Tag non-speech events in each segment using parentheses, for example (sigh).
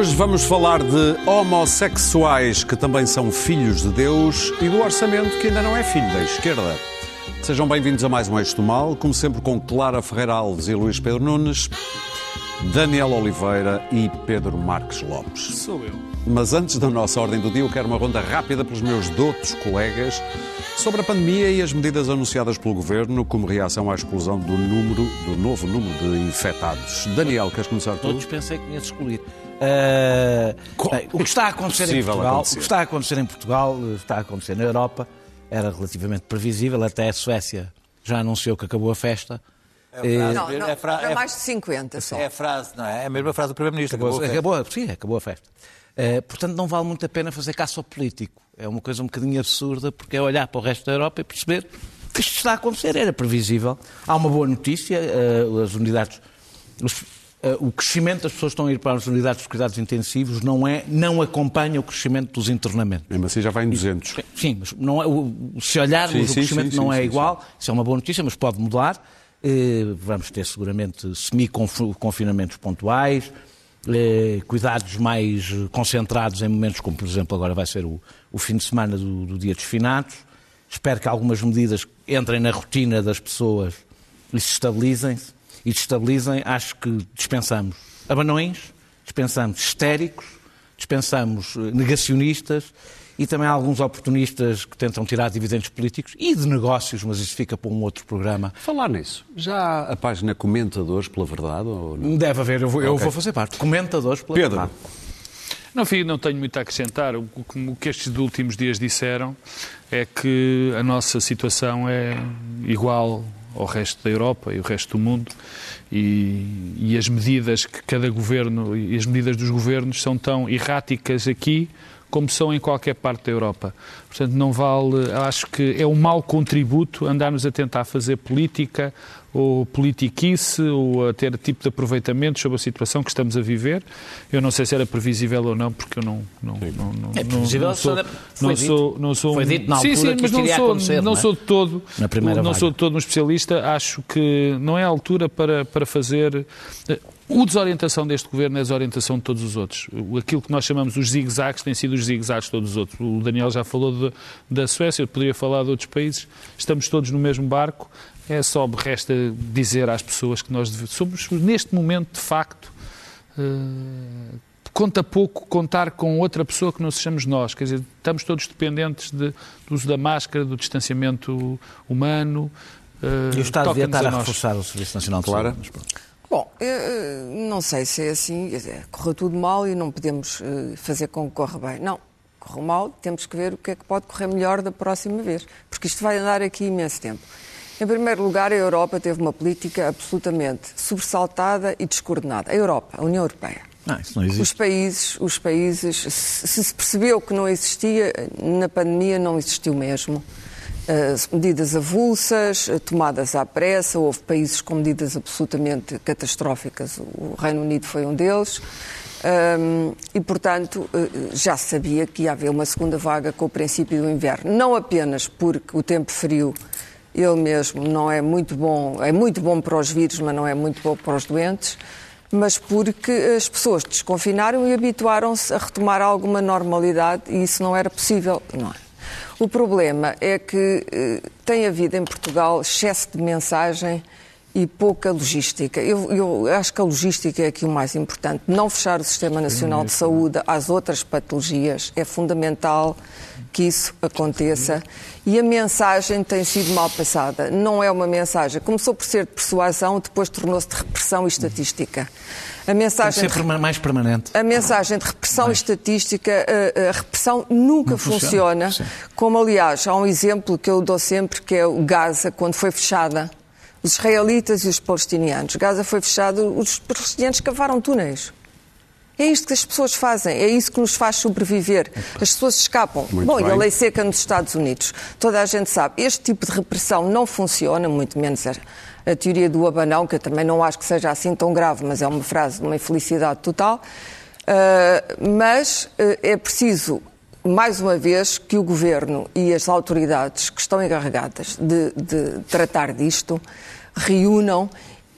Hoje vamos falar de homossexuais que também são filhos de Deus e do orçamento que ainda não é filho da esquerda. Sejam bem-vindos a mais um Eixo do Mal, como sempre com Clara Ferreira Alves e Luís Pedro Nunes, Daniel Oliveira e Pedro Marques Lopes. Sou eu. Mas antes da nossa ordem do dia, eu quero uma ronda rápida pelos meus doutos colegas sobre a pandemia e as medidas anunciadas pelo Governo como reação à explosão do número, do novo número de infectados. Daniel, queres começar tu? Todos pensei que tinhas excluir. Uh, bem, o que está a acontecer em Portugal, acontecer. o que está a acontecer em Portugal, eh, está a acontecer na Europa, era relativamente previsível, até a Suécia já anunciou que acabou a festa. Eh, Não, não, É fra- é- mais de 50 só. É a frase, não é? É a mesma frase do Primeiro-Ministro. Acabou, acabou a acabou, sim, acabou a festa. Eh, portanto, não vale muito a pena fazer caça ao político. É uma coisa um bocadinho absurda, porque é olhar para o resto da Europa e perceber que isto está a acontecer. Era previsível. Há uma boa notícia, eh, as unidades. os- eh, o crescimento das pessoas que estão a ir para as unidades de cuidados intensivos não, é, não acompanha o crescimento dos internamentos. Mesmo assim já vai em 200. Sim, mas não é, o- se olharmos, Sim, o sim, crescimento sim, não sim, é sim, igual. Isso é uma boa notícia, mas pode mudar. Eh, vamos ter seguramente semi-confinamentos pontuais, eh, cuidados mais concentrados em momentos como, por exemplo, agora vai ser o, o fim de semana do, do Dia dos Finados. Espero que algumas medidas entrem na rotina das pessoas e se estabilizem-se. E se estabilizem, acho que dispensamos abanões, dispensamos histéricos, dispensamos eh, negacionistas e também alguns oportunistas que tentam tirar dividendos políticos e de negócios, mas isso fica para um outro programa. Falar nisso, já há a página Comentadores pela Verdade ou não? Deve haver, eu vou, eu Ok. vou fazer parte. Comentadores pela Pedro. verdade. Não, filho, não tenho muito a acrescentar. O, o- o que estes últimos dias disseram é que a nossa situação é igual ao resto da Europa e o resto do mundo e, e as medidas que cada governo e as medidas dos governos são tão erráticas aqui como são em qualquer parte da Europa. Portanto, não vale, acho que é um mau contributo andarmos a tentar fazer política ou politiquice ou a ter tipo de aproveitamento sobre a situação que estamos a viver. Eu não sei se era previsível ou não, porque eu não não não, não, É previsível, não sou foi não dito. sou não sou Foi dito na sim, altura sim, que mas não sou não não é? sou de todo Na primeira não vaga. sou de todo um especialista. Acho que não é a altura para para fazer eh, o desorientação deste governo é a desorientação de todos os outros. O- Aquilo que nós chamamos os zigue-zagues tem sido os zigue-zagues de todos os outros. O Daniel já falou de- da Suécia, eu poderia falar de outros países. Estamos todos no mesmo barco. É só me resta dizer às pessoas que nós somos, neste momento, de facto, eh, conta pouco contar com outra pessoa que não sejamos nós. Quer dizer, estamos todos dependentes de- do uso da máscara, do distanciamento humano. eh, E o Estado devia estar a nós. reforçar o Serviço Nacional de? Saúde. pronto. Bom, eu, eh, não sei se é assim, correu tudo mal e não podemos eh, fazer com que corra bem. Não, correu mal, temos que ver o que é que pode correr melhor da próxima vez, porque isto vai andar aqui imenso tempo. Em primeiro lugar, a Europa teve uma política absolutamente sobressaltada e descoordenada. A Europa, a União Europeia. Não, isso não Os existe. países, os países, se se se percebeu que não existia, na pandemia não existiu mesmo. Eh, medidas avulsas, eh, tomadas à pressa, houve países com medidas absolutamente catastróficas, o Reino Unido foi um deles. Ahm, e, portanto, eh, já se sabia que ia haver uma segunda vaga com o princípio do inverno. Não apenas porque o tempo frio, ele mesmo, não é muito bom, é muito bom para os vírus, mas não é muito bom para os doentes, mas porque as pessoas desconfinaram e habituaram-se a retomar alguma normalidade e isso não era possível, não é? O problema é que eh, tem havido em Portugal excesso de mensagem e pouca logística. Eu, eu acho que a logística é aqui o mais importante. Não fechar o Sistema Nacional de Saúde às outras patologias é fundamental que isso aconteça. E a mensagem tem sido mal passada. Não é uma mensagem. Começou por ser de persuasão, depois tornou-se de repressão e estatística. A Tem mensagem ser de perma- mais permanente. a mensagem de repressão e estatística, a, a repressão nunca Não funciona, funciona. Como, aliás, há um exemplo que eu dou sempre, que é o Gaza, quando foi fechada. Os israelitas e os palestinianos. Gaza foi fechado, os palestinianos cavaram túneis. É isto que as pessoas fazem, é isso que nos faz sobreviver. As pessoas escapam. Muito Bom, e a bem. lei seca nos Estados Unidos. Toda a gente sabe, este tipo de repressão não funciona, muito menos a, teoria do abanão, que eu também não acho que seja assim tão grave, mas é uma frase de uma infelicidade total. Uh, mas uh, é preciso, mais uma vez, que o Governo e as autoridades que estão encarregadas de, de tratar disto reúnam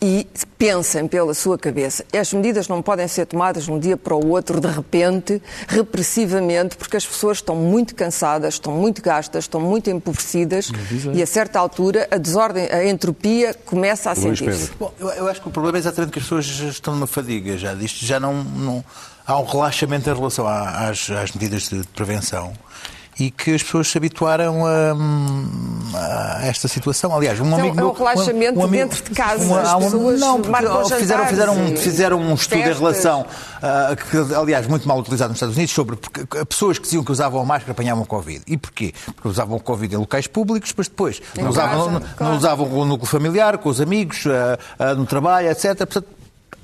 e pensem pela sua cabeça. As medidas não podem ser tomadas de um dia para o outro, de repente, repressivamente, porque as pessoas estão muito cansadas, estão muito gastas, estão muito empobrecidas e, a certa altura, a desordem, a entropia começa a sentir-se. Bom, eu, eu, acho que o problema é exatamente que as pessoas estão numa fadiga já disto, já não, não há um relaxamento em relação às, às medidas de prevenção e que as pessoas se habituaram a, a esta situação. Aliás, um então, amigo é um relaxamento um amigo, dentro de casa. Uma, as pessoas não, fizeram, fizeram, um, fizeram um estudo em relação, uh, que, aliás, muito mal utilizado nos Estados Unidos, sobre pessoas que diziam que usavam máscara apanhavam Covid. E porquê? Porque usavam Covid em locais públicos, mas depois não usavam, não, claro. não usavam no núcleo familiar, com os amigos, uh, uh, no trabalho, etc. Portanto,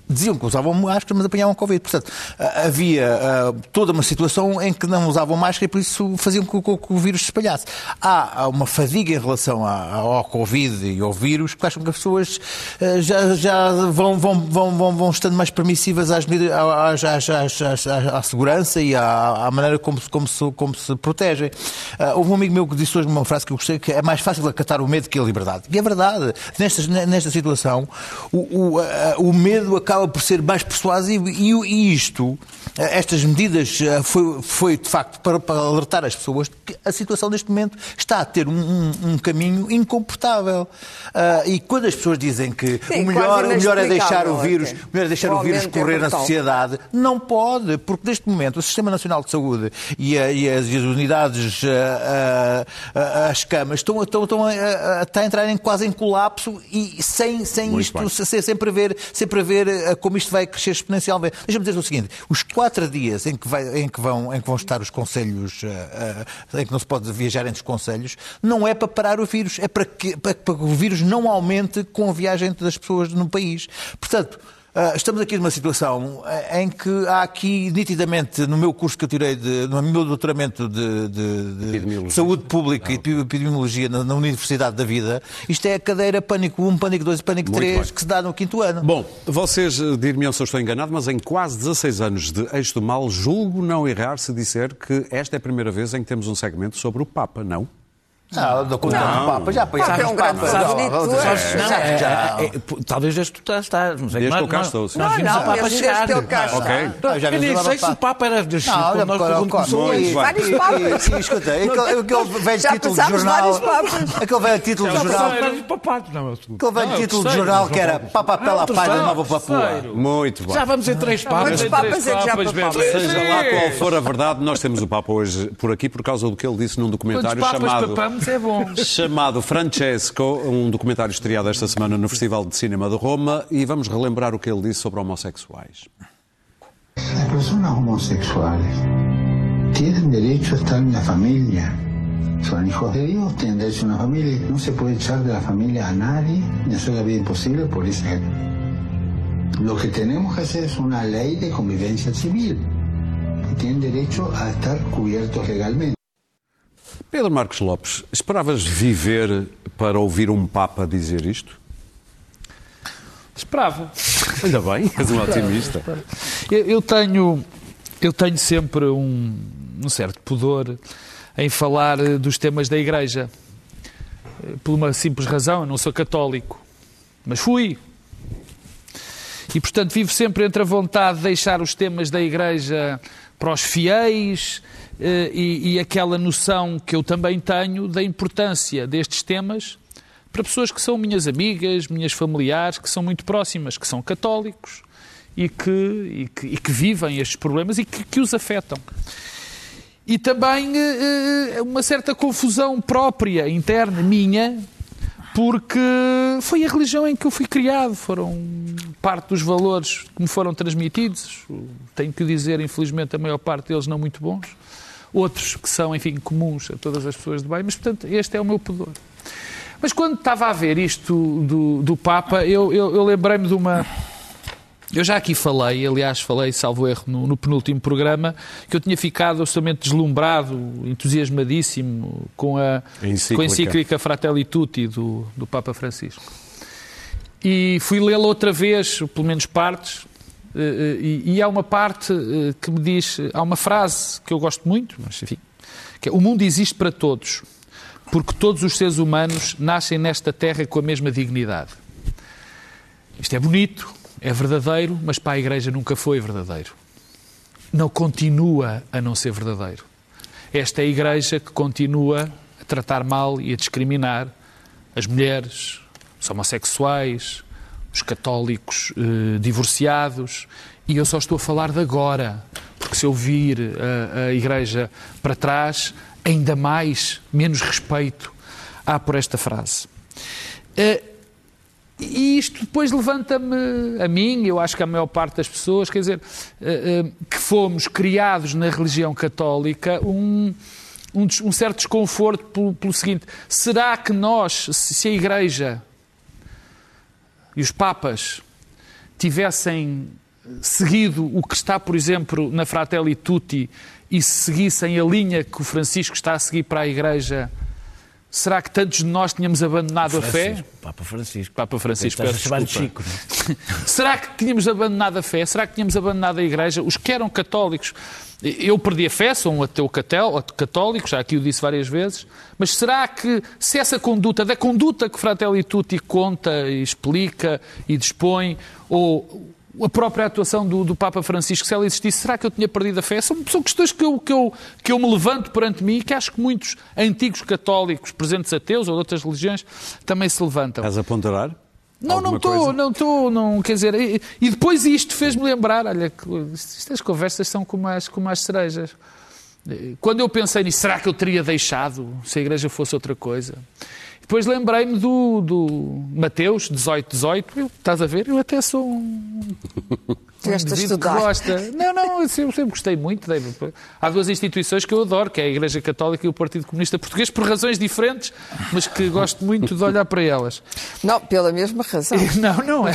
diziam que usavam máscara, mas apanhavam Covid. Portanto, havia toda uma situação em que não usavam máscara e por isso faziam com que, o vírus se espalhasse. Há, uma fadiga em relação ao Covid e ao vírus que acham que as pessoas uh, já, já vão, vão, vão, vão, estando mais permissivas às, às, às, às, à segurança e à, à, maneira como, como, se, como se protegem. Uh, houve um amigo meu que disse hoje uma frase que eu gostei, que é mais fácil acatar o medo que a liberdade. E é verdade. Nesta, nesta situação, o, o, o medo acaba acaba por ser mais persuasivo e, e isto, eh, estas medidas, eh, foi, foi de facto para, para, alertar as pessoas que a situação neste momento está a ter um, um, um caminho incomportável. Uh, e quando as pessoas dizem que Sim, o, melhor, o melhor é deixar o vírus, o melhor é deixar o vírus é correr é na sociedade, não pode, porque neste momento o Sistema Nacional de Saúde e, a, e as, e as, unidades, uh, uh, as camas, estão, estão, estão a, a, a, entrar em, quase em colapso e sem, sem isto, sem, sem, prever, sem prever como isto vai crescer exponencialmente. Deixa-me dizer o seguinte: os quatro dias em que, vai, em que, vão, em que vão estar os conselhos, uh, em que não se pode viajar entre os conselhos, não é para parar o vírus, é para que, para que o vírus não aumente com a viagem das pessoas no país. Portanto, estamos aqui numa situação eh, em que há aqui, nitidamente, no meu curso que eu tirei, de, no meu doutoramento de, de, de saúde pública e epidemiologia na, na, Universidade da Vida, isto é a cadeira Pânico 1, Pânico 2 e Pânico 3 que se dá no quinto ano. Bom, vocês eh, dir-me se eu estou enganado, mas em quase 16 anos de eixo do mal, julgo não errar se disser que esta é a primeira vez em que temos um segmento sobre o Papa, não? Não, do não. Papa, já apoiámos o Papa. Talvez desde que tu estás. Desde que eu cá estou. Nós vimos o Papa chegar. Ok. Eu nem sei se o Papa era desde quando nós começamos. Vários Papas. Escuta, aquele velho título de jornal... Aquele velho título de jornal... Aquele velho título de jornal que era Papa pela paz da Nova Papua. Muito bom. Já vamos em três Papas. Quantos Papas é que já? Seja lá qual for a verdade, nós temos o Papa hoje por aqui por causa do que ele disse num documentário chamado é bom. (laughs) Chamado Francesco, um documentário estreado esta semana no Festival de Cinema de Roma, e vamos relembrar o que ele disse sobre homossexuais. As pessoas homossexuais têm direito a estar na família. São hijos de Deus, têm direito a uma família. Não se pode echar da família a nadie, ni hacer la vida imposible por isso. Lo que temos que fazer é uma lei de convivência civil. Que tienen derecho a estar cubiertos legalmente. Pedro Marcos Lopes, esperavas viver para ouvir um Papa dizer isto? Esperava. Ainda bem, és um otimista. (laughs) Eu, eu, tenho, eu tenho sempre um, um certo pudor em falar dos temas da Igreja. Por uma simples razão, eu não sou católico, mas fui. E, portanto, vivo sempre entre a vontade de deixar os temas da Igreja para os fiéis eh, e, e aquela noção que eu também tenho da importância destes temas para pessoas que são minhas amigas, minhas familiares, que são muito próximas, que são católicos e que, e que, e que vivem estes problemas e que, que os afetam. E também uh, uma certa confusão própria, interna, minha, porque foi a religião em que eu fui criado, foram parte dos valores que me foram transmitidos. Tenho que dizer, infelizmente, a maior parte deles não muito bons outros que são, enfim, comuns a todas as pessoas de bem, mas, portanto, este é o meu pudor. Mas quando estava a ver isto do, do Papa, eu, eu, eu lembrei-me de uma. Eu já aqui falei, aliás, falei, salvo erro, no, no, penúltimo programa, que eu tinha ficado absolutamente deslumbrado, entusiasmadíssimo com a encíclica, com a encíclica Fratelli Tutti do, do Papa Francisco. E fui lê-la outra vez, pelo menos partes, e, e há uma parte que me diz, há uma frase que eu gosto muito, mas enfim, que é, o mundo existe para todos, porque todos os seres humanos nascem nesta terra com a mesma dignidade. Isto é bonito, é verdadeiro, mas para a Igreja nunca foi verdadeiro. Não continua a não ser verdadeiro. Esta é a Igreja que continua a tratar mal e a discriminar as mulheres, os homossexuais, os católicos eh, divorciados. E eu só estou a falar de agora, porque se eu vir a, a Igreja para trás, ainda mais, menos respeito há por esta frase. Eh, e isto depois levanta-me a mim, eu acho que a maior parte das pessoas, quer dizer, eh, eh, que fomos criados na religião católica, um, um, um certo desconforto pelo, pelo, seguinte: será que nós, se a Igreja e os Papas tivessem seguido o que está, por exemplo, na Fratelli Tutti e seguissem a linha que o Francisco está a seguir para a Igreja? Será que tantos de nós tínhamos abandonado Francisco, a fé? Papa Francisco. Papa Francisco, peço desculpa. Chico. Não? (laughs) Será que tínhamos abandonado a fé? Será que tínhamos abandonado a Igreja? Os que eram católicos, eu perdi a fé, sou um ateu católico, já aqui o disse várias vezes, mas será que se essa conduta, da conduta que Fratelli Tutti conta e explica e dispõe, ou a própria atuação do, do, Papa Francisco, se ela existisse, será que eu tinha perdido a fé? São, são questões que eu, que, eu, que eu me levanto perante mim e que acho que muitos antigos católicos, presentes ateus ou de outras religiões, também se levantam. Estás a ponderar? Não, não estou, não estou, não, quer dizer, e, e depois isto fez-me lembrar, olha, estas conversas são como as, como as cerejas. Quando eu pensei nisso, será que eu teria deixado se a igreja fosse outra coisa? Depois lembrei-me do, do Mateus 18, 18. Eu, estás a ver? Eu até sou um. (laughs) Tiveste a estudar. Que gosta. Não, não, eu sempre, sempre gostei muito. Há duas instituições que eu adoro, que é a Igreja Católica e o Partido Comunista Português, por razões diferentes, mas que gosto muito de olhar para elas. Não, pela mesma razão. (laughs) Não, não é.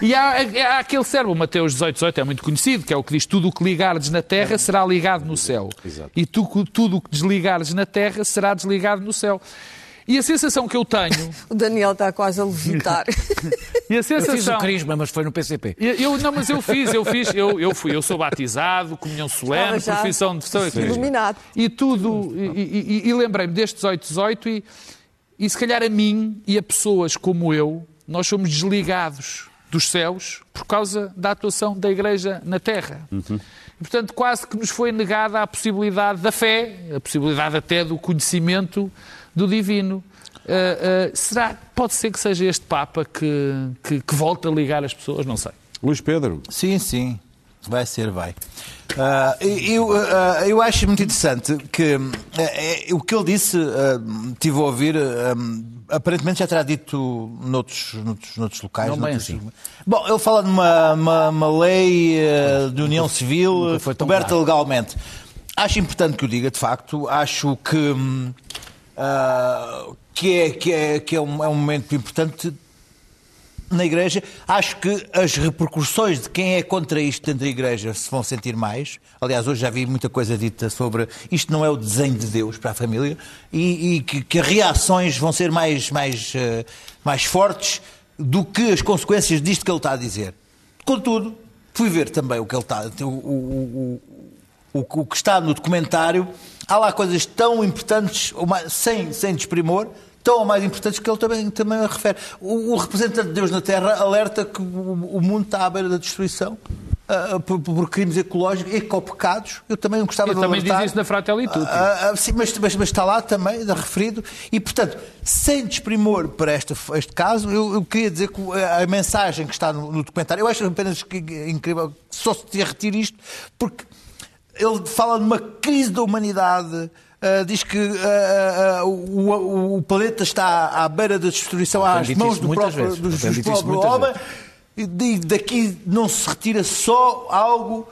E há, há aquele servo, Mateus 18, 18, é muito conhecido, que é o que diz: tudo o que ligares na terra será ligado no céu. Exato. E tu, tudo o que desligares na terra será desligado no céu. E a sensação que eu tenho. (laughs) O Daniel está quase a levitar. (laughs) e a sensação... Eu fiz o crisma, mas foi no PCP. Eu, não, mas eu fiz, eu fiz, eu, eu fui, eu sou batizado, comunhão solene, profissão de fé. Iluminado. E tudo, e, e, e lembrei-me destes 18, 18 e, e se calhar a mim e a pessoas como eu, nós somos desligados dos céus por causa da atuação da Igreja na Terra. Uhum. E, portanto, quase que nos foi negada a possibilidade da fé, a possibilidade até do conhecimento do divino. Uh, uh, será, pode ser que seja este Papa que, que, que volta a ligar as pessoas? Não sei. Luís Pedro. Sim, sim. Vai ser, vai. Uh, eu, uh, eu acho muito interessante que uh, o que ele disse, tive a ouvir, aparentemente já terá dito noutros, noutros, noutros locais. Não noutros... bem assim. Bom, ele fala de uma, uma, uma lei de união civil coberta legalmente. Acho importante que o diga, de facto. Acho que, que, é, que, é, que é, um, é um momento importante na Igreja. Acho que as repercussões de quem é contra isto dentro da Igreja se vão sentir mais. Aliás, hoje já vi muita coisa dita sobre isto não é o desenho de Deus para a família e, e que, que, reações vão ser mais, mais, uh, mais fortes do que as consequências disto que ele está a dizer. Contudo, fui ver também o que ele está, o, o, o, o que está no documentário. Há lá coisas tão importantes, sem, sem desprimor, tão ou mais importantes que ele também, também refere. O, o, representante de Deus na Terra alerta que o, o mundo está à beira da destruição. Uh, por, por, crimes ecológicos, ecopecados. Eu também gostava Eu de também alertar. diz isso na Fratelli Tutti. Uh, uh, sim, mas, mas, mas, está lá também, referido. E, portanto, sem desprimor para este, este caso, eu, eu, queria dizer que a mensagem que está no, no documentário, eu acho apenas que, incrível só se retire isto, porque ele fala de uma crise da humanidade Uh, diz que uh, uh, o, o, planeta está à beira da destruição às mãos do próprio, do, do próprio homem e daqui não se retira só algo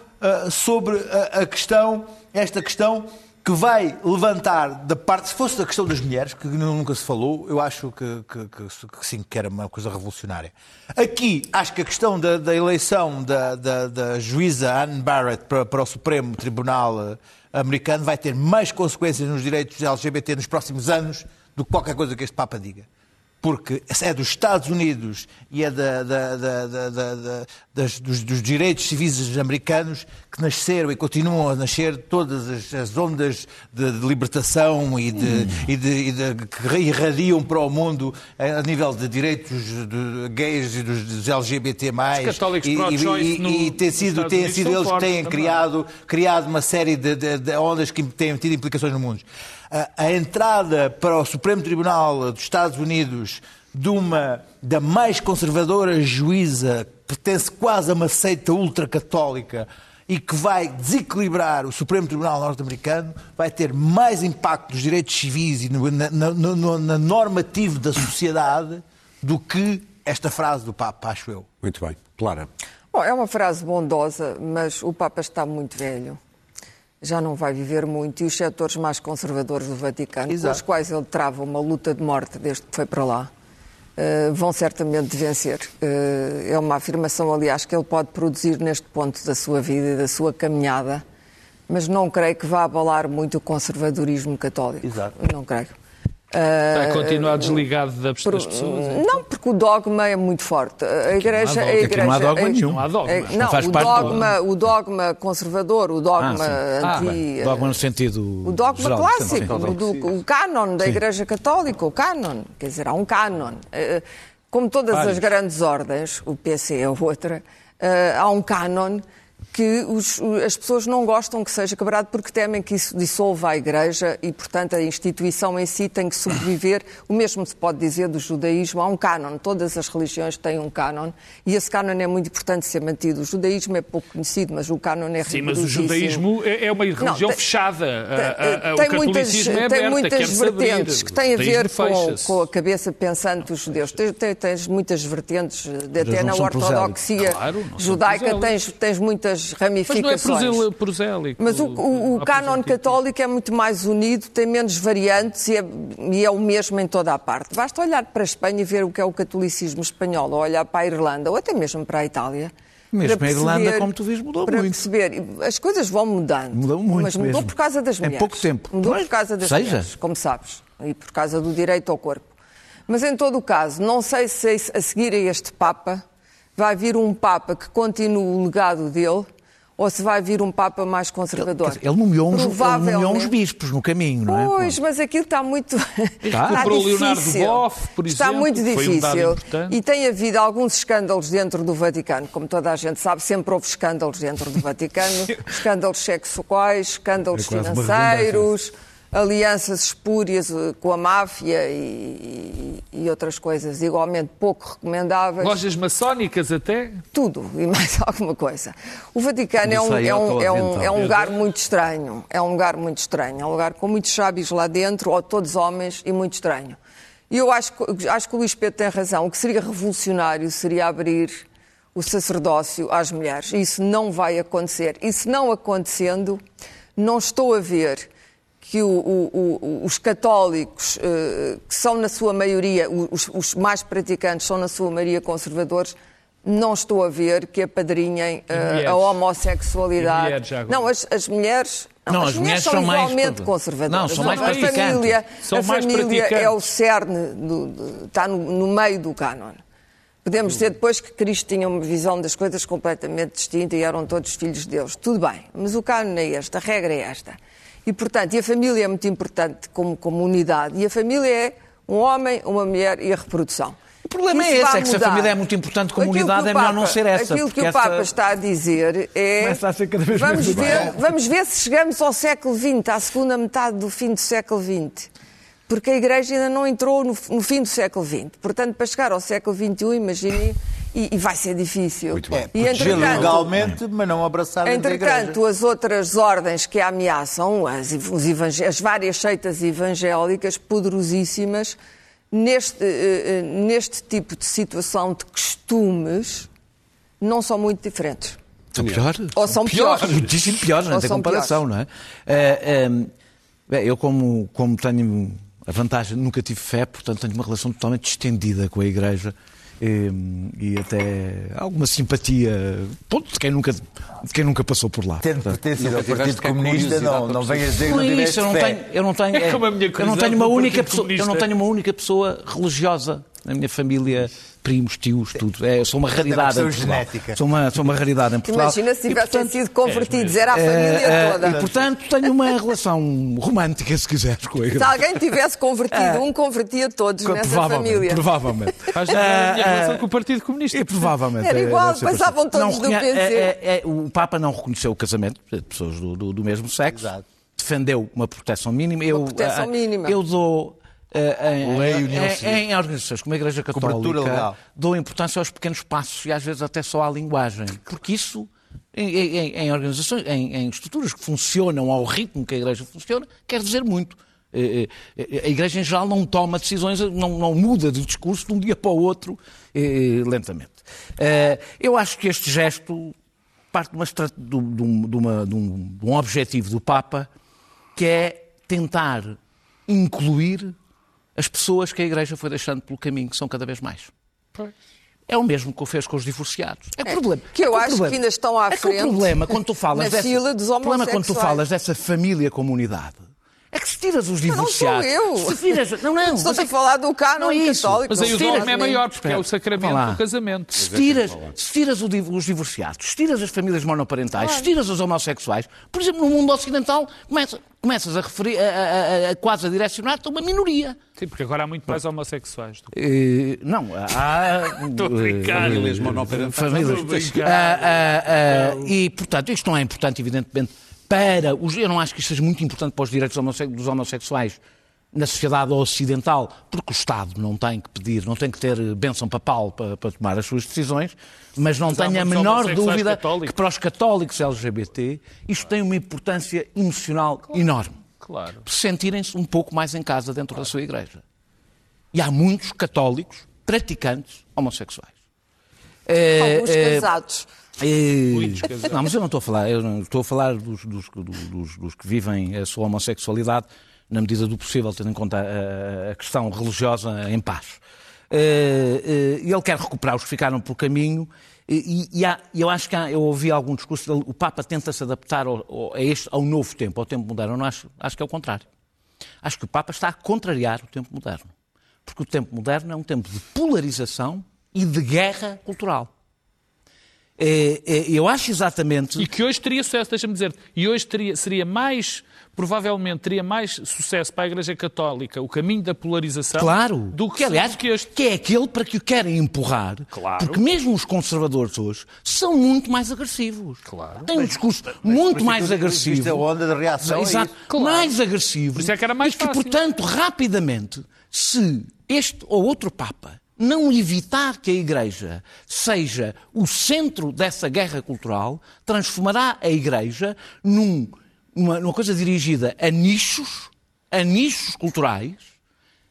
sobre a, a, questão, esta questão que vai levantar da parte, se fosse da questão das mulheres, que nunca se falou, eu acho que, que, que, que sim, que era uma coisa revolucionária. Aqui, acho que a questão da, da eleição da, da, da, juíza Anne Barrett para, para o Supremo Tribunal americano vai ter mais consequências nos direitos LGBT nos próximos anos do que qualquer coisa que este Papa diga. Porque é dos Estados Unidos e é da, da, da, das, dos, dos, direitos civis americanos que nasceram e continuam a nascer todas as, as ondas de, de, libertação e, de, hum. e, e que irradiam para o mundo a nível de direitos de gays e dos, dos LGBT+. Os católicos e, e, e, e tem sido, tem sido eles que têm criado, criado uma série de, de ondas que têm tido implicações no mundo a, entrada para o Supremo Tribunal dos Estados Unidos de uma da mais conservadora juíza, pertence quase a uma seita ultracatólica e que vai desequilibrar o Supremo Tribunal norte-americano, vai ter mais impacto nos direitos civis e no, na, na, no, na normativa da sociedade do que esta frase do Papa, acho eu. Muito bem. Clara. Bom, é uma frase bondosa, mas o Papa está muito velho já não vai viver muito e os setores mais conservadores do Vaticano, Exato. com os quais ele trava uma luta de morte desde que foi para lá, uh, vão certamente vencer. Uh, é uma afirmação, aliás, que ele pode produzir neste ponto da sua vida e da sua caminhada, mas não creio que vá abalar muito o conservadorismo católico. Exato. Não creio. Vai continuar desligado das por, pessoas? É? Não, porque o dogma é muito forte. A igreja, a igreja, não há dogma nenhum. Não há dogma. Não, o, dogma, o dogma conservador, o dogma ah, anti... Ah, dogma no sentido O dogma geral, clássico, o, do, o cânon da sim. igreja católica, o cânon. Quer dizer, há um cânon. Eh, como todas Vários. as grandes ordens, o PC é outra, eh, há um cânon que os, as pessoas não gostam que seja quebrado porque temem que isso dissolva a Igreja e, portanto, a instituição em si tem que sobreviver. O mesmo se pode dizer do judaísmo. Há um cânon, todas as religiões têm um cânon e esse cânon é muito importante ser mantido. O judaísmo é pouco conhecido, mas o cânon é Sim, mas o judaísmo é, é uma religião não, tem, fechada. A, a, tem, muitas, é aberta, tem muitas vertentes que têm a ver com, com, a cabeça pensante dos judeus. Tens, tens muitas vertentes, até na ortodoxia claro, judaica tens, tens muitas muitas ramificações. Mas não é prosélico. Mas o, o, o cânon católico é muito mais unido, tem menos variantes e é, e é, o mesmo em toda a parte. Basta olhar para a Espanha e ver o que é o catolicismo espanhol, ou olhar para a Irlanda, ou até mesmo para a Itália. Mesmo a Irlanda, como tu vês, mudou para muito. perceber, as coisas vão mudando. Mudou muito Mas mudou mesmo. por causa das mulheres. Em pouco tempo. Mudou por causa das Seja. mulheres, como sabes. E por causa do direito ao corpo. Mas em todo o caso, não sei se a seguir a este Papa vai vir um Papa que continue o legado dele ou se vai vir um Papa mais conservador. Ele, ele, nomeou, uns, ele nomeou uns bispos no caminho, não é? Pois, mas aquilo está muito. Está, está o Leonardo Boff, por exemplo. Está muito difícil. Um e tem havido alguns escândalos dentro do Vaticano. Como toda a gente sabe, sempre houve escândalos dentro do Vaticano (laughs) escândalos sexuais, escândalos é financeiros alianças espúrias eh, com a máfia e, e, e, outras coisas igualmente pouco recomendáveis. Lojas maçónicas até? Tudo e mais (laughs) alguma coisa. O Vaticano é um, é, um, é, um, é um lugar muito estranho. É um lugar muito estranho. É um lugar com muitos sábios lá dentro, ou todos homens, e muito estranho. E eu acho, acho que o Luís Pedro tem razão. O que seria revolucionário seria abrir o sacerdócio às mulheres. Isso não vai acontecer. E se não acontecendo, não estou a ver que o, o, os católicos, eh, que são na sua maioria, os, os, mais praticantes são na sua maioria conservadores, não estou a ver que apadrinhem uh, a homossexualidade. Não, as, as mulheres não, não, as, as mulheres, são, são igualmente mais... conservadoras. Não, são mais a família, são a mais família é o cerne, do, está no, no, meio do cânon. Podemos dizer depois que Cristo tinha uma visão das coisas completamente distinta e eram todos filhos de Deus. Tudo bem, mas o cânon é este, a regra é esta. E, portanto, e a família é muito importante como, como unidade. E a família é um homem, uma mulher e a reprodução. O problema é esse, é que se a família é muito importante como unidade, é melhor não ser essa. Aquilo que o Papa está a dizer é. A cada vez vamos, ver, vamos ver se chegamos ao século XX, à segunda metade do fim do século XX. Porque a Igreja ainda não entrou no, no fim do século XX. Portanto, para chegar ao século XXI, imagine e, e, vai ser difícil. Muito bem. É, e, legalmente, mas não abraçar Entretanto, as outras ordens que a ameaçam, as, as várias seitas evangélicas poderosíssimas, neste, uh, neste tipo de situação de costumes, não são muito diferentes. São piores? Ou são piores. piores. Muitíssimo piores, não tem comparação, piores. não é? Uh, um, eu, como, como tenho a vantagem, nunca tive fé, portanto tenho uma relação totalmente estendida com a Igreja e, e até alguma simpatia de quem nunca, de quem nunca passou por lá. Tendo pertencido ao Partido Comunista, não, não venhas dizer que não isso, eu não tenho, eu não tenho, é, eu não tenho uma única pessoa, eu não tenho uma única pessoa religiosa Na minha família, primos, tios, tudo. É, sou uma raridade em questão Portugal. genética. Sou uma, sou uma raridade em Portugal. Imagina se E, tivessem portanto, sido convertidos, era a família eh, toda. E, portanto, tenho uma relação romântica, se quiseres, com a Se alguém tivesse convertido um, convertia todos nessa provavelmente, família. provavelmente. (laughs) Faz a minha relação com o Partido Comunista. E provavelmente. Era é, igual, passavam todos do reconhe- PC. é- é- é- o Papa não reconheceu o casamento de pessoas do, do- do mesmo sexo. Exato. Defendeu uma proteção mínima. Eu, proteção mínima. Eu dou. Ah, em, em- em- organizações como a Igreja Católica, dou importância aos pequenos passos e às vezes até só à linguagem. Porque isso, em, em- organizações, em, estruturas que funcionam ao ritmo que a Igreja funciona, quer dizer muito. Eh, eh, A Igreja, em geral, não toma decisões, não, não muda de discurso de um dia para o outro eh, lentamente. Eh, Eu acho que este gesto parte de, uma, um- um- de uma- de um- de um objetivo do Papa, que é tentar incluir as pessoas que a Igreja foi deixando pelo caminho, que são cada vez mais. É o mesmo que o fez com os divorciados. É, que o problema, que eu é acho problema- que ainda estão à é que frente o problema quando tu (laughs) falas na dessa, fila dos o problema quando tu falas dessa família-comunidade é que se tiras os não sou divorciados... eu. Se tiras, não, não. Estou a que- falar do canon não é isso. católico. Mas aí não o sou dogma é maior, porque é o sacramento do casamento. Se tiras, se tiras os divorciados, se tiras as famílias monoparentais, se tiras os homossexuais, por exemplo, no mundo ocidental, começa- começas a, referir, a, a- a- a quase a direcionar-te a uma minoria. Sim, porque agora há muito mais homossexuais. do que- Eh, não, há. (laughs) Estou a brincar. Famílias monoparentais. Famílias. Ah, ah, e, portanto, isto não é importante, evidentemente, para os. Eu não acho que isto seja muito importante para os direitos dos homossexuais na sociedade ocidental, porque o Estado não tem que pedir, não tem que ter bênção papal para, para tomar as suas decisões, mas não tenho a menor dúvida católicos. que para os católicos LGBT isto tem uma importância emocional enorme. Claro. Sentirem-se um pouco mais em casa dentro da sua igreja. E há muitos católicos praticantes homossexuais. Eh, Alguns eh, casados. eh, Casados. Não, mas eu não estou a falar, eu não estou a falar dos, dos- dos- dos que vivem a sua homossexualidade na medida do possível, tendo em conta a, a questão religiosa em paz. Eh, E ele quer recuperar os que ficaram pelo caminho. E, e há- eu acho que há- eu ouvi algum discurso o Papa tenta se adaptar ao, ao- a este, ao novo tempo, ao tempo moderno. Eu não acho, acho que é o contrário. Acho que o Papa está a contrariar o tempo moderno. Porque o tempo moderno é um tempo de polarização e de guerra cultural. É, é, eu acho exatamente. E que hoje teria sucesso, deixa-me dizer. E hoje teria, seria mais, provavelmente, teria mais sucesso para a Igreja Católica o caminho da polarização Claro, do que, que, aliás, que este. que é aquele para que o querem empurrar. Claro. Porque mesmo os conservadores hoje são muito mais agressivos. Claro. Têm um discurso muito mais agressivo. Isto é onda de reação. a Exato. Claro. mais agressivo. Por isso é que era mais e que, fácil. portanto, rapidamente, se este ou outro Papa não evitar que a Igreja seja o centro dessa guerra cultural, transformará a Igreja num, numa, numa coisa dirigida a nichos, a nichos culturais,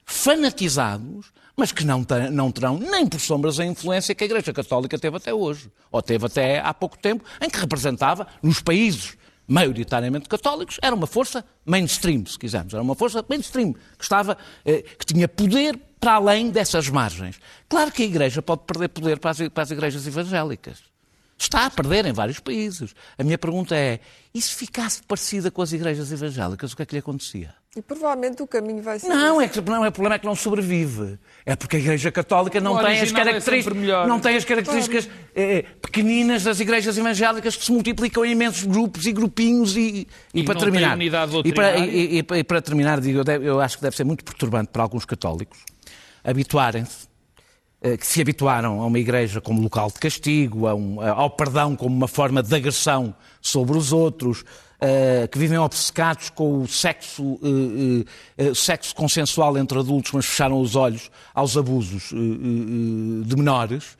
fanatizados, mas que não, te- não terão nem por sombras a influência que a Igreja Católica teve até hoje, ou teve até há pouco tempo, em que representava, nos países maioritariamente católicos, era uma força mainstream, se quisermos, era uma força mainstream, que, estava, eh, que tinha poder para além dessas margens. Claro que a Igreja pode perder poder para as, para as igrejas evangélicas. Está a perder em vários países. A minha pergunta é, e se ficasse parecida com as igrejas evangélicas, o que é que lhe acontecia? E provavelmente o caminho vai ser. Não, é que não é o problema é que não sobrevive. É porque a Igreja Católica não tem as é características, melhor. não tem as características eh, pequeninas das igrejas evangélicas que se multiplicam em imensos grupos e grupinhos e, E para não tem terminar. unidade e, para, e- e- e para terminar, digo, eu, acho que deve ser muito perturbante para alguns católicos habituarem-se eh, que se habituaram a uma igreja como local de castigo, um- ao perdão como uma forma de agressão sobre os outros, eh, que vivem obcecados com o sexo, eh, eh, eh, sexo consensual entre adultos, mas fecharam os olhos aos abusos eh, eh, eh, de menores,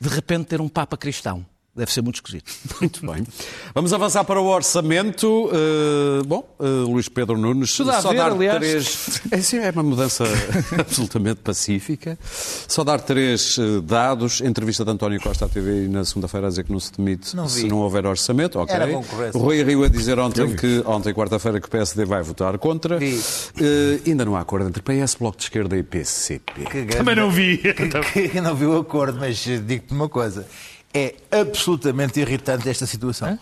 de repente ter um Papa cristão. Deve ser muito esquisito. (laughs) Muito bem. Vamos avançar para o orçamento. Uh, bom, uh, Luís Pedro Nunes, Tudo a só ver, dar aliás. três. (laughs) É, sim, é uma mudança (laughs) absolutamente pacífica. Só dar três uh, dados. Entrevista de António Costa à TV na segunda-feira a dizer que não se demite Não se não houver orçamento. Ok. Era concorrência. Rui Rio a dizer ontem que ontem, quarta-feira, que o PSD vai votar contra. Vi. Uh, ainda não há acordo entre PS, Bloco de Esquerda e PCP. Que grande- Também não vi. Que, que não vi o acordo, mas digo-te uma coisa. É absolutamente irritante esta situação.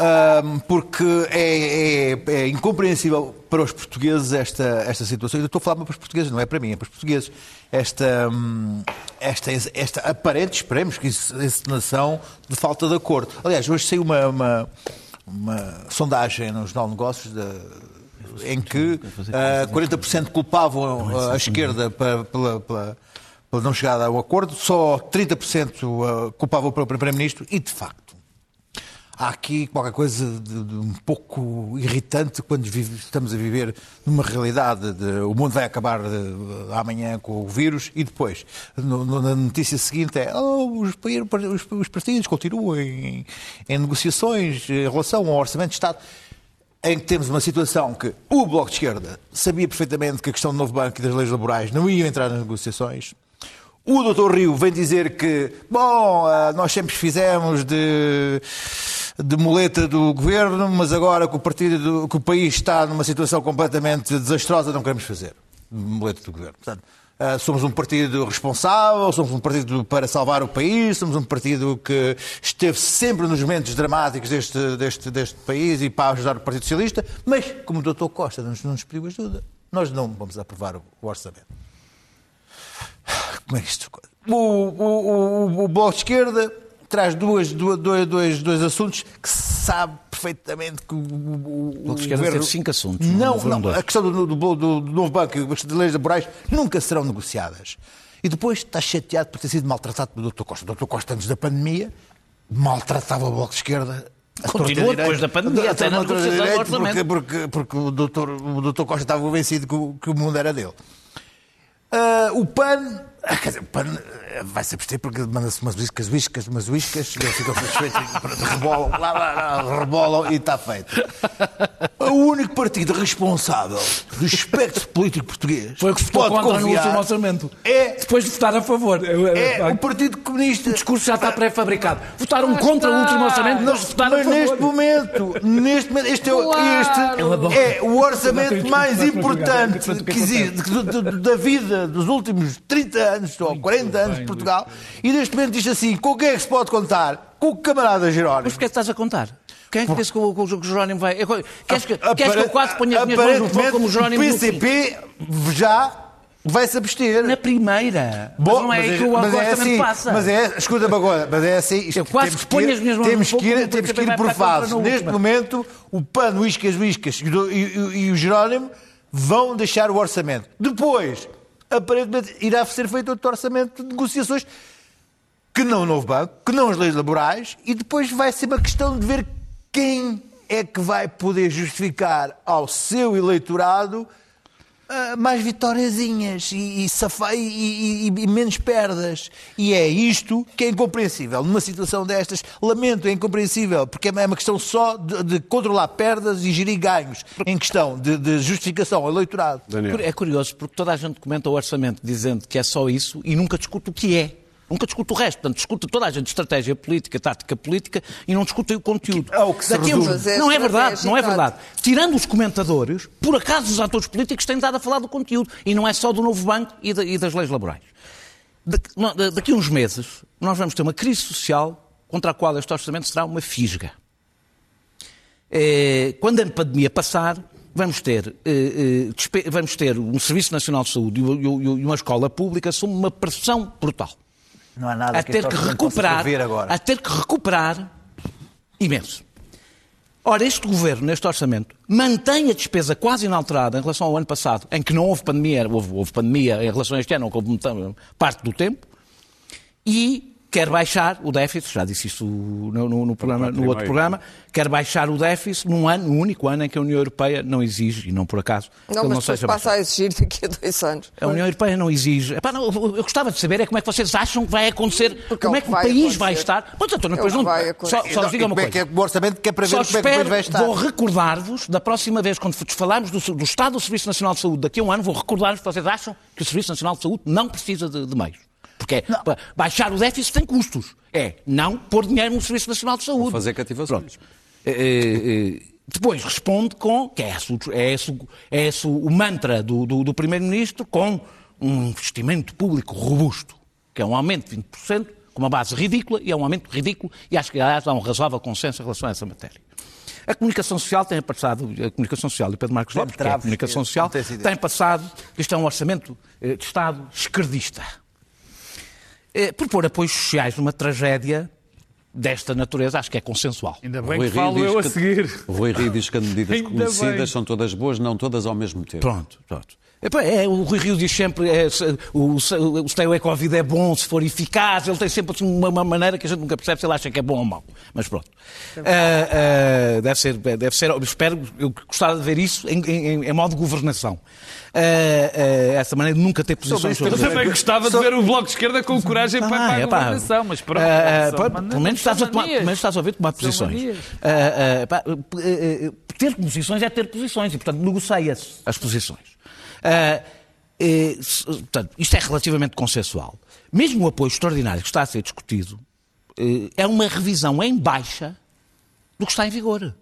Um, porque é, é, é, incompreensível para os portugueses esta, esta situação. Eu estou a falar para os portugueses, não é para mim, é para os portugueses. Esta, hum, esta, esta aparente, esperemos que encenação de falta de acordo. Aliás, hoje saiu uma, uma, uma sondagem no Jornal de Negócios em que uh, 40% culpavam a esquerda pela, pela, não chegada a um acordo, só 30% culpavam o Primeiro-Ministro e, de facto, há aqui qualquer coisa de, de um pouco irritante quando vive, estamos a viver numa realidade de o mundo vai acabar de, amanhã com o vírus e depois, no, no, na notícia seguinte é oh, os, os, os, partidos continuam em, em negociações em relação ao Orçamento de Estado em que temos uma situação que o Bloco de Esquerda sabia perfeitamente que a questão do novo banco e das leis laborais não iam entrar nas negociações. O Dr. Rio vem dizer que, bom, ah, nós sempre fizemos de de muleta do governo, mas agora que o, partido, que o país está numa situação completamente desastrosa, não queremos fazer muleta do governo. Portanto, Uh, somos um partido responsável, somos um partido para salvar o país, somos um partido que esteve sempre nos momentos dramáticos deste, deste, deste país e para ajudar o Partido Socialista, mas como o Dr. Costa não nos pediu ajuda, nós não vamos aprovar o orçamento. Como é que isto... O, o, o, o Bloco de Esquerda traz duas, duas, dois, dois assuntos que se sabe perfeitamente que o, o, o governo... teve cinco assuntos. Não, não, não a questão do, do, do, do, novo banco e as leis laborais nunca serão negociadas. E depois está chateado por ter sido maltratado pelo Dr. Costa. O Dr. Costa, antes da pandemia, maltratava o Bloco de Esquerda Continua depois da pandemia, até na negociação do orçamento. Porque, porque, porque o, doutor, o doutor Costa estava convencido que o, que o mundo era dele. Uh, o PAN quer dizer, eh, vai se abster porque manda-se umas uíscas, uíscas, umas uíscas, e ficam satisfeitos, rebolam, lá, lá, lá, rebolam e está feito. O único partido responsável do espectro político português foi o que se pode contra no último orçamento. É, Depois de votar a favor. É o Partido Comunista. O discurso já está pré-fabricado. Votaram contra o último orçamento, mas votaram mas a favor. neste momento, neste momento, este, é, este é o orçamento mais importante que existe da vida dos últimos 30 anos anos, ou 40 anos de Portugal, e neste momento diz assim: com quem é que se pode contar? Com o camarada Jerónimo. Mas porquê estás a contar? Quem é que disse que o, que o Jerónimo vai. Queres que, queres que eu quase ponha as minhas mãos no fogo como o Jerónimo O PCP já vai se abster. Na primeira. Bom, mas não é aí que o mas é assim, passa. Mas é, escuta-me agora, mas é assim. Eu quase que ponho as minhas mãos temos no fogo. Que ir, temos que ir por fases. Neste momento, o PAN, o Iscas, o Iscas e, e, e o Jerónimo vão deixar o orçamento. Depois, aparentemente irá ser feito outro orçamento de negociações que não o novo banco, que não as leis laborais, e depois vai ser uma questão de ver quem é que vai poder justificar ao seu eleitorado uh, mais vitóriazinhas e, e, e, e, menos perdas. E é isto que é incompreensível. Numa situação destas, lamento, é incompreensível, porque é uma questão só de, de controlar perdas e gerir ganhos, em questão de, de justificação ao eleitorado. Daniel. É curioso, porque toda a gente comenta o orçamento dizendo que é só isso e nunca discute o que é. Nunca discute o resto. Portanto, discute toda a gente estratégia política, tática política e não discute o conteúdo. É o que se Daqui uns... é Não é verdade, não é verdade. Tirando os comentadores, por acaso os atores políticos têm dado a falar do conteúdo. E não é só do novo banco e, e das leis laborais. Daqui a uns meses, nós vamos ter uma crise social contra a qual este orçamento será uma fisga. É, quando a pandemia passar, vamos ter, eh, eh, vamos ter um Serviço Nacional de Saúde e uma escola pública sob uma pressão brutal. Não há nada a que ter que recuperar, agora. a ter que recuperar imenso. Ora, este governo, neste orçamento, mantém a despesa quase inalterada em relação ao ano passado, em que não houve pandemia, houve, houve pandemia em relação a este ano, não houve parte do tempo, e quer baixar o déficit, já disse isso no, no, no, programa, no outro programa, quer baixar o déficit num ano, no único ano em que a União Europeia não exige, e não por acaso, não, mas não seja passa baixado. a exigir daqui a dois anos. A União Europeia não exige. Epá, não, eu gostava de saber é como é que vocês acham que vai acontecer, Porque como é que o país acontecer. vai estar. Pois, então, depois não, vai só, só nos diga uma coisa. É que é o orçamento que é para ver só como é que vai estar. Vou recordar-vos, da próxima vez, quando falarmos do, do Estado do Serviço Nacional de Saúde, daqui a um ano, vou recordar-vos que vocês acham que o Serviço Nacional de Saúde não precisa de, de meios. Porque é, baixar o déficit tem custos. É não pôr dinheiro no Serviço Nacional de Saúde. Ou fazer cativações. É, é, é, depois responde com, que é, esse, é, esse, é esse o mantra do, do, do Primeiro-Ministro, com um investimento público robusto, que é um aumento de 20%, com uma base ridícula e é um aumento ridículo e acho que, aliás, há um razoável consenso em relação a essa matéria. A comunicação social tem passado, a comunicação social, e Pedro Marcos Lopes, que é a comunicação social, tem passado, isto é um orçamento eh, de Estado esquerdista. Eh, por pôr apoios sociais numa tragédia desta natureza, acho que é consensual. Ainda bem que falo eu a seguir. O Rui Rio diz que as (laughs) medidas conhecidas são todas boas, não todas ao mesmo tempo. Pronto, pronto. É, o Rui Rio diz sempre é, o, o Stay Covid é bom se for eficaz, ele tem sempre assim, uma, uma, maneira que a gente nunca percebe se ele acha que é bom ou mau. Mas pronto. Uh, uh, deve, ser, deve ser, eu espero, eu gostava de ver isso em, em, em modo de governação. Uh, essa maneira de nunca ter posições sobre Eu também gostava de ver o Bloco de Esquerda com coragem para, para a governação, mas pronto. pelo, menos estás a tomar, pelo menos estás a ouvir tomar posições. ter posições é ter posições e, portanto, negocia-se as posições. Uh, portanto, isto é relativamente consensual. Mesmo o apoio extraordinário que está a ser discutido uh, é uma revisão em baixa do que está em vigor.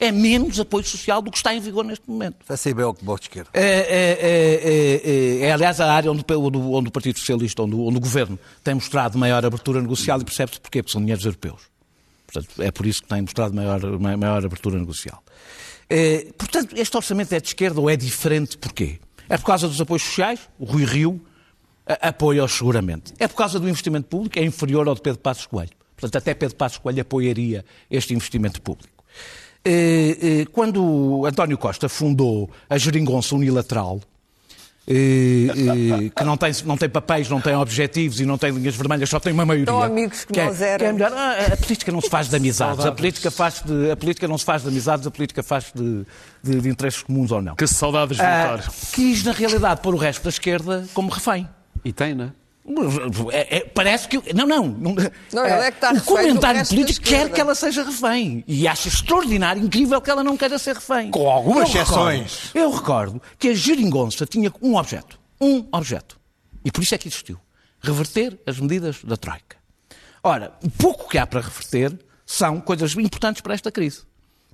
É menos apoio social do que está em vigor neste momento. Vai ser bem o que de esquerda. É, é, é, é, aliás, a área onde, onde, onde, o Partido Socialista, onde, onde o Governo tem mostrado maior abertura negocial e percebe-se porquê, porque são dinheiros europeus. Portanto, é por isso que tem mostrado maior, maior abertura negocial. portanto, este orçamento é de esquerda ou é diferente porquê? É por causa dos apoios sociais, o Rui Rio apoia-os seguramente. É por causa do investimento público, é inferior ao de Pedro Passos Coelho. Portanto, até Pedro Passos Coelho apoiaria este investimento público. Eh, eh, quando António Costa fundou a Geringonça Unilateral, que não tem, não tem papéis, não tem objetivos e não tem linhas vermelhas, só tem uma maioria. São amigos que, que nós é, que é melhor. Ah, a política não se faz de (laughs) amizades, a política, faz de, a política não se faz de amizades, a política faz de, de, de interesses comuns ou não. Que saudades de ah, Quis, na realidade, pôr o resto da esquerda como refém. E tem, não é? É, é, parece que. Não, não. não, não é, é o comentário político quer que ela seja refém. E acha extraordinário, incrível que ela não queira ser refém. Com algumas eu exceções. Recordo, eu recordo que a geringonça tinha um objeto. Um objeto. E por isso é que existiu. Reverter as medidas da Troika. Ora, o pouco que há para reverter são coisas importantes para esta crise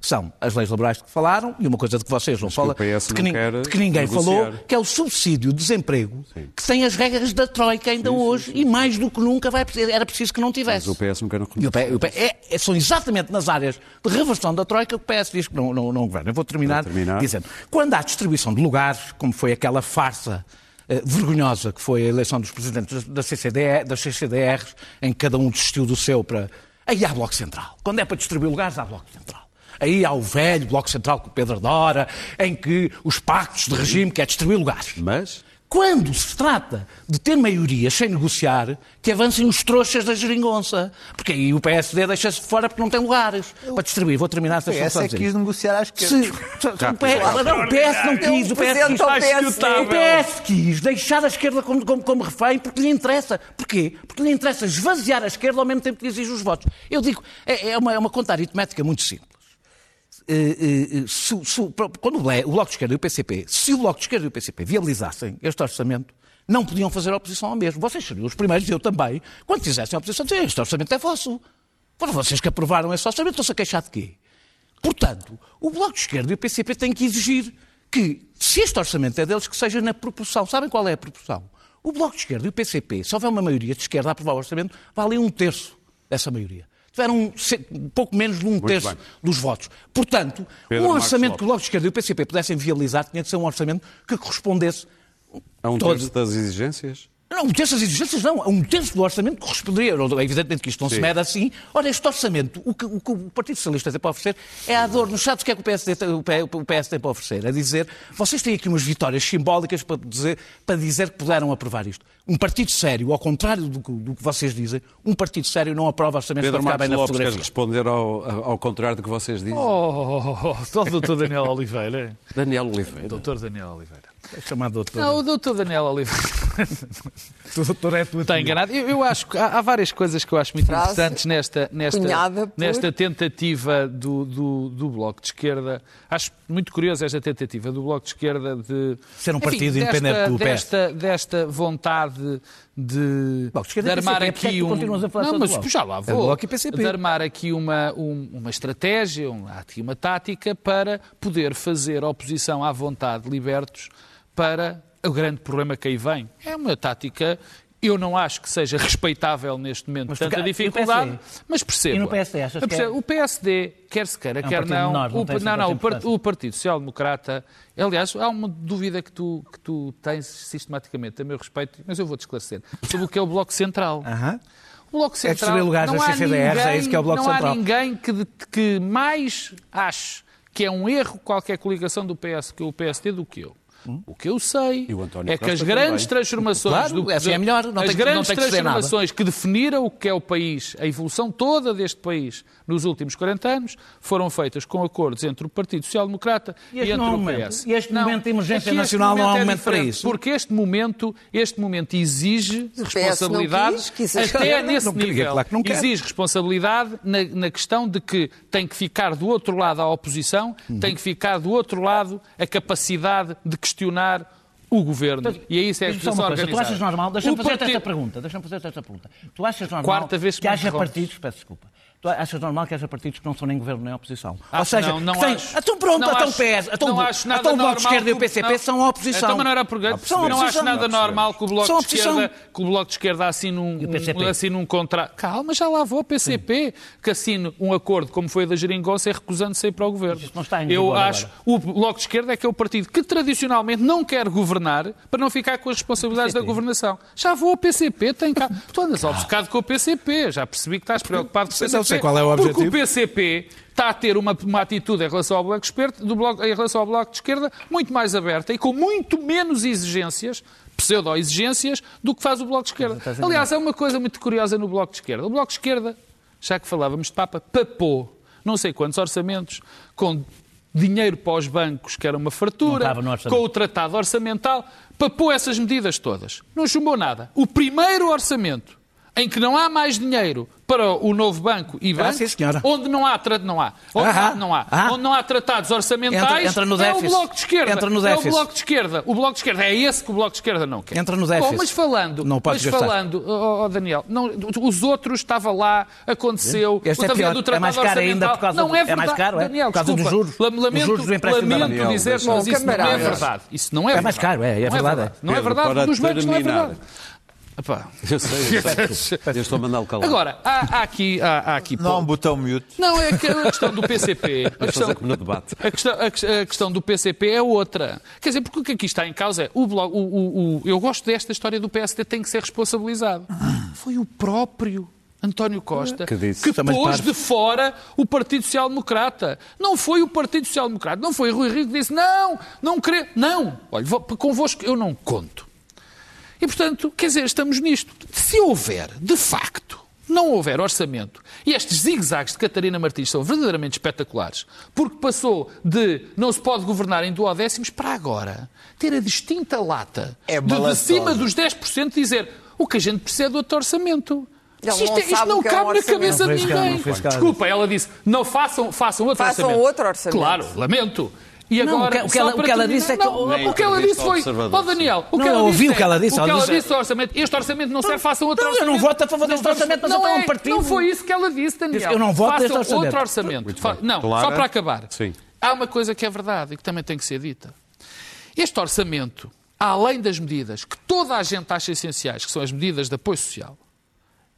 são as leis laborais de que falaram e uma coisa de que vocês não falam, de, que, de que ninguém falou, que é o subsídio de desemprego, Sim. que tem as regras da Troika ainda sim, hoje sim, e mais do que nunca vai, era preciso que não tivesse. Mas o PS nunca não PS, é, é, São exatamente nas áreas de reversão da Troika que o PS diz que não, não, não governa. Eu vou terminar, terminar, dizendo, quando há distribuição de lugares, como foi aquela farsa Uh, vergonhosa que foi a eleição dos presidentes da CCDR, das CCDRs, em que cada um desistiu do seu para. Aí há Bloco Central. Quando é para distribuir lugares, há Bloco Central. Aí há o velho Bloco Central com o Pedro adora, em que os pactos de regime quer destruir lugares. Mas? Quando se trata de ter maioria sem negociar, que avancem os trouxas da geringonça. Porque aí o PSD deixa-se de fora porque não tem lugares para distribuir. Vou terminar esta sessão. O PS é quis negociar à esquerda. Se, o, PS, não, o PS não quis. O PS, quis, o PS quis deixar a esquerda como, como, como refém porque lhe interessa. Porquê? Porque lhe interessa esvaziar a esquerda ao mesmo tempo que exige os votos. Eu digo, é, é, uma, é uma conta aritmética muito simples. Eh, eh, se, se, quando o Bloco de Esquerda e o PCP, se o Bloco de Esquerda e o PCP viabilizassem este orçamento, não podiam fazer oposição ao mesmo. Vocês seriam os primeiros, eu também, quando fizessem a oposição, dizer, este orçamento é vosso. Foram vocês que aprovaram esse orçamento, estão-se a queixar de quê? Portanto, o Bloco de Esquerda e o PCP têm que exigir que, se este orçamento é deles, que seja na proporção. Sabem qual é a proporção? O Bloco de Esquerda e o PCP, se houver uma maioria de esquerda a aprovar o orçamento, valem um terço dessa maioria tiveram um, pouco menos de um Muito terço bem. dos votos. Portanto, Pedro um orçamento que o Bloco de Esquerda e o PCP pudessem viabilizar tinha de ser um orçamento que correspondesse a um terço das exigências? Não, um terço das exigências não. Um terço do orçamento corresponderia. Evidentemente que isto não Sim. se mede assim. Ora, este orçamento, o que, o que, o Partido Socialista tem para oferecer é a dor. Nos chatos, o que é que o PSD, tem, o PS tem para oferecer? A dizer, vocês têm aqui umas vitórias simbólicas para dizer, para dizer que puderam aprovar isto. Um partido sério, ao contrário do que, do que vocês dizem, um partido sério não aprova orçamentos Pedro para ficar bem na Lopes fotografia. quer responder ao, ao contrário do que vocês dizem? Oh, oh, oh, o doutor Daniel Oliveira. Daniel Oliveira. Doutor Daniel Oliveira. É chamado doutor. Não, o doutor Daniel Oliveira. (laughs) o doutor é Está enganado. Eu, eu acho que há, há, várias coisas que eu acho muito Frase interessantes nesta, nesta, nesta tentativa do, do, do, Bloco de Esquerda. Acho muito curiosa esta tentativa do Bloco de Esquerda de. Ser um partido enfim, independente desta, do PS. Desta, desta vontade de, de, de armar PCP, aqui um. Não, mas já lá vou. De armar aqui uma, um, uma estratégia, um, aqui uma tática para poder fazer oposição à vontade de libertos para o grande problema que aí vem. É uma tática Eu não acho que seja respeitável neste momento Mas tanta o dificuldade, mas percebo. E no PSD achas que é-. O PSD, quer se queira, É um quer não, menor, não o, não, não, o, Partido Social Democrata, aliás, há uma dúvida que tu, que tu tens sistematicamente a meu respeito, mas eu vou-te esclarecer, sobre o que é o Bloco Central. O Bloco É Central. distribuir lugares não há CCDRs, é isso que é o Bloco não Central. há ninguém que, de- que mais ache que é um erro qualquer coligação do PS que o PSD do que eu. O que eu sei E é que as grandes também. transformações Claro, do, essa é melhor, não as tem que- não grandes transformações que definiram o que é o país, a evolução toda deste país nos últimos 40 anos, foram feitas com acordos entre o Partido Social Democrata E e, este entre é o momento. PS. E este momento de emergência este nacional não é um momento para isso. Porque este momento, este momento exige responsabilidade até Não, nesse nível. exige responsabilidade na, na questão de que tem que ficar do outro lado a oposição, Uhum. tem que ficar do outro lado a capacidade de questionar o governo. E é isso é posição uma coisa, tu achas normal, deixa-me O fazer partido- esta pergunta, deixa-me fazer esta pergunta. Tu achas normal Quarta vez que que haja partidos, peço desculpa, tu achas normal que haja partidos que não são nem governo nem oposição? Ou Acho- seja, não, não têm- acho. então pronto, Não então PS, então, o- então o Bloco de Esquerda e o PCP não. são a oposição. Então, mas não era programa. São não acho nada normal que o Bloco São de Esquerda, que o Bloco de Esquerda assine um, um, assine um contrato. Calma, já lá vou o PCP, que assine um acordo como foi o da Geringonça e recusando-se a ir para o governo. Mas isso não está em Eu acho o Bloco de Esquerda é que é o partido que tradicionalmente não quer governar para não ficar com as responsabilidades da governação. Já vou ao PCP, tem cá. Tu andas obcecado com o PCP, já percebi que estás preocupado com o PCP. Sei qual é o Porque objetivo. o PCP está a ter uma, uma atitude em relação ao bloco, de esquerda, do bloco, em relação ao bloco de esquerda muito mais aberta e com muito menos exigências, pseudo-exigências, do que faz o bloco de esquerda. Aliás, é uma coisa muito curiosa no bloco de esquerda. O bloco de esquerda, já que falávamos de Papa, papou não sei quantos orçamentos com dinheiro para os bancos, que era uma fartura, com o tratado orçamental, papou essas medidas todas. Não chumbou nada. O primeiro orçamento em que não há mais dinheiro para o novo banco e sim, senhora. onde não há, não há, onde há, não há, Ah. onde não há tratados orçamentais, Entra- entra no é o déficit. bloco de esquerda. Entra no É o déficit. bloco de esquerda. O bloco de esquerda é esse que o bloco de esquerda não quer. Entra no déficit. Bom, mas falando, Não mas gastar. falando, oh, oh, Daniel, não, os outros estava lá, aconteceu, Este é o tamanho pior, do é tratado mais caro ainda por causa não do- é é verdade, mais caro, é? Daniel, Por causa dos desculpa, juros. lam- Os lamento, juros do empréstimo lamento Daniel, dizer, mas isso não é verdade. Isso não é, É mais verdade. caro, é, é Não verdade, é. Não é verdade, para dos bancos não é verdade. Epá. Eu sei, eu sei. (laughs) Eu estou a mandá-lo calar. Agora, há, há aqui, há, há aqui Não há um botão mute. Não, é que a questão do PCP. (laughs) A questão, no debate. a questão, a que- a questão do PCP é outra. Quer dizer, porque o que aqui está em causa é o bloco. O, o- o- eu gosto desta história do PSD, tem que ser responsabilizado. Foi o próprio. António Costa, Que disse. Também pôs parte. de fora o Partido Social Democrata. Não foi o Partido Social Democrata, não foi Rui Rio que disse não, não querer. Não, olha, convosco eu não conto. E, portanto, quer dizer, estamos nisto. Se houver, de facto, não houver orçamento, e estes zigue-zagues de Catarina Martins são verdadeiramente espetaculares, porque passou de não se pode governar em duodécimos para agora ter a distinta lata É de, de cima dos 10% dizer o que a gente precisa é do outro orçamento. Ele isto, não é- isto não o que é um cabe na cabeça Não de não ninguém. Desculpa, ela disse, não façam, façam outro Façam orçamento. outro orçamento. Claro, lamento. E Não, agora, o que- o que ela- o que ela disse é que- Não, o que ela disse foi... Ó Daniel, o Não, que ela eu ouvi disse o que ela disse, O ela que ela disse- do orçamento, este orçamento não serve, façam outro Não, eu não orçamento. voto a favor deste Não orçamento, mas não eu estou é, um partido. Não foi isso que ela disse, Daniel. Eu não voto deste orçamento. outro orçamento. Não, só para acabar. Sim. Há uma coisa que é verdade e que também tem que ser dita. Este orçamento, além das medidas que toda a gente acha essenciais, que são as medidas de apoio social,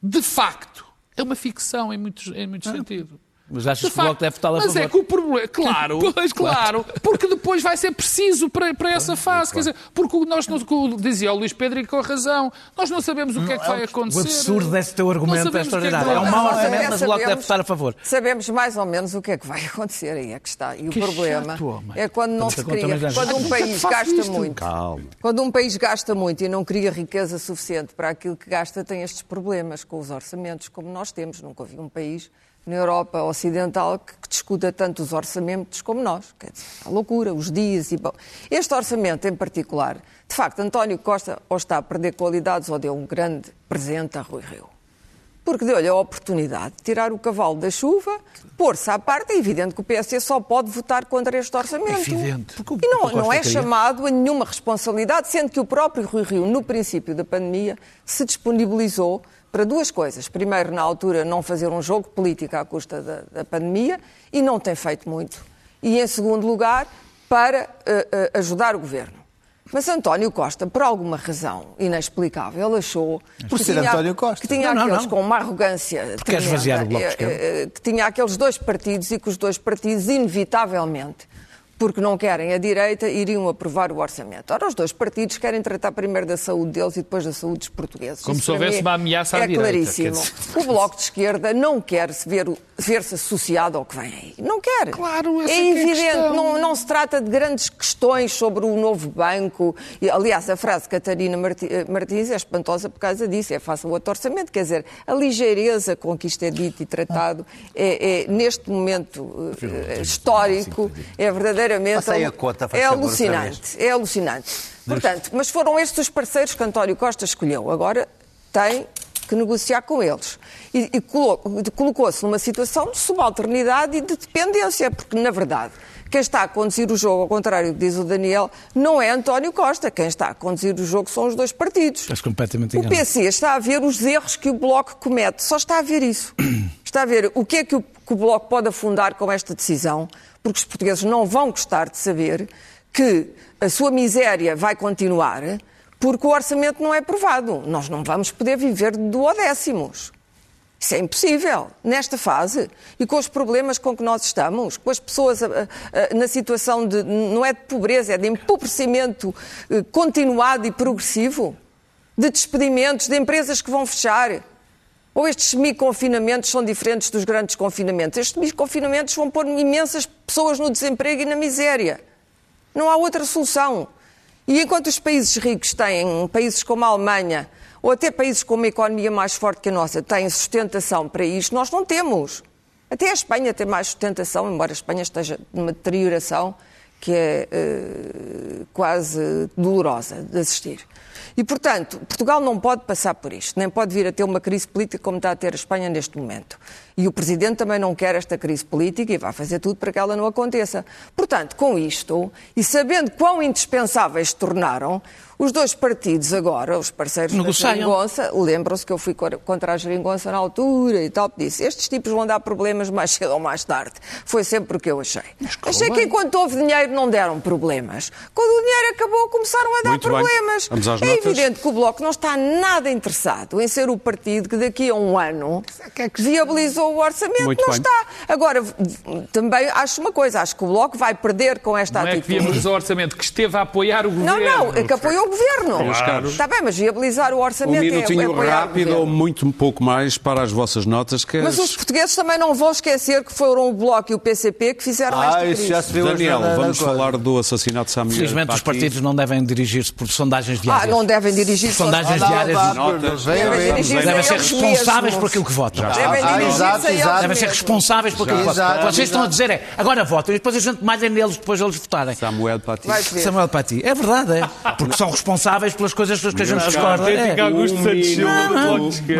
de facto, é uma ficção em muitos, em muitos sentidos. Mas achas De que o Bloco deve votar a Mas favor? é que o problema. Claro, (laughs) Pois, claro. Porque depois vai ser preciso para, para essa fase. Quer dizer, porque nós não. Dizia o Luís Pedro e com razão. Nós não sabemos o que é que vai acontecer. O absurdo desse teu argumento é é extraordinário. É vai um mau orçamento, mas o Bloco deve votar a favor. Sabemos mais ou menos o que é que vai (laughs) acontecer, aí é que está. E o Que problema chato, é quando não se cria, quando um país Faço gasta isto. muito, Calma. quando um país gasta muito e não cria riqueza suficiente para aquilo que gasta, tem estes problemas com os orçamentos, como nós temos. Nunca vi um país na Europa Ocidental que, que discuta tanto os orçamentos como nós. Quer dizer, a loucura, os dias e... Bom, este orçamento em particular, de facto, António Costa ou está a perder qualidades ou deu um grande presente a Rui Rio. Porque deu-lhe a oportunidade de tirar o cavalo da chuva, pôr-se à parte. É evidente que o PSD só pode votar contra este orçamento. É evidente. E não, não é chamado a nenhuma responsabilidade, sendo que o próprio Rui Rio, no princípio da pandemia, se disponibilizou para duas coisas. Primeiro, na altura, não fazer um jogo político à custa da, da pandemia, e não tem feito muito. E, em segundo lugar, para eh, eh, ajudar o governo. Mas António Costa, por alguma razão inexplicável, achou por que, ser tinha, António Costa. que tinha Não, não, aqueles não. com uma arrogância Porque esvaziar o Bloco de tremenda, Esquerda. eh, que tinha aqueles dois partidos e que os dois partidos, inevitavelmente, porque não querem a direita, iriam aprovar o orçamento. Ora, os dois partidos querem tratar primeiro da saúde deles e depois da saúde dos portugueses. Como Isso se houvesse uma ameaça à é direita, claríssimo. quer dizer. O Bloco de Esquerda não quer se ver, ver-se associado ao que vem aí. Não quer. Claro, essa é é é evidente. questão. não, não se trata de grandes questões sobre o novo banco. Aliás, a frase de Catarina eh, Martins é espantosa por causa disso. É fácil o outro orçamento. Quer dizer, a ligeireza com que isto é dito e tratado é, é, neste momento eh, histórico, é verdadeiramente aí a conta, faz é outra alucinante. É alucinante. Portanto, mas foram estes os parceiros que António Costa escolheu. Agora tem que negociar com eles. E, e colo- colocou-se numa situação de subalternidade e de dependência, porque, na verdade, quem está a conduzir o jogo, ao contrário do que diz o Daniel, não é António Costa. Quem está a conduzir o jogo são os dois partidos. Estás completamente O enganado. PC está a ver os erros que o Bloco comete, só está a ver isso. Está a ver o que é que o, que o Bloco pode afundar com esta decisão, porque os portugueses não vão gostar de saber que a sua miséria vai continuar porque o orçamento não é aprovado. Nós não vamos poder viver de duodécimos. Isso é impossível, nesta fase, e com os problemas com que nós estamos, com as pessoas ah, ah, na situação de, não é de pobreza, é de empobrecimento eh, continuado e progressivo, de despedimentos, de empresas que vão fechar. Ou estes semi-confinamentos são diferentes dos grandes confinamentos? Estes semi-confinamentos vão pôr imensas pessoas no desemprego e na miséria. Não há outra solução. E enquanto os países ricos têm, países como a Alemanha, ou até países com uma economia mais forte que a nossa, têm sustentação para isto, nós não temos. Até a Espanha tem mais sustentação, embora a Espanha esteja numa deterioração que é eh, quase dolorosa de assistir. E, portanto, Portugal não pode passar por isto, nem pode vir a ter uma crise política como está a ter a Espanha neste momento. E o Presidente também não quer esta crise política e vai fazer tudo para que ela não aconteça. Portanto, com isto, e sabendo quão indispensáveis se tornaram, os dois partidos agora, os parceiros Negociam. da geringonça, lembram-se que eu fui contra a geringonça na altura e tal, disse, estes tipos vão dar problemas mais cedo ou mais tarde. Foi sempre o que eu achei. Achei que enquanto houve dinheiro não deram problemas. Quando o dinheiro acabou, começaram a dar Muito problemas. É evidente que o Bloco não está nada interessado em ser o partido que daqui a um ano viabilizou o orçamento. Muito não bem. está. Agora, também acho uma coisa, acho que o Bloco vai perder com esta Não é que atitude. viabilizou o orçamento, que esteve a apoiar o Não, governo. não, é que apoiou o governo. Caros. Está bem, mas viabilizar o Um orçamento é- é, minutinho apoiar o rápido ou governo. muito um pouco mais para as vossas notas. Que Mas as- os portugueses também não vão esquecer que foram o Bloco e o PCP que fizeram esta Ah, crise. isso já se viu Daniel, na- na vamos coisa. falar do assassinato de Samuel Felizmente os partidos não devem dirigir-se por sondagens Ah, diárias. não devem dirigir Por sondagens Não, diárias Devem dirigir-se ser responsáveis por aquilo que votam. Devem Ah, dirigir-se exato, exato. Devem ser responsáveis por aquilo que. Exato, Vocês estão a dizer é, agora votam e depois a gente mais é neles depois eles votarem. Samuel Paty. Samuel Paty. É verdade, é. Porque são responsáveis pelas coisas que a gente discorda. É. Augusto Santos Silva.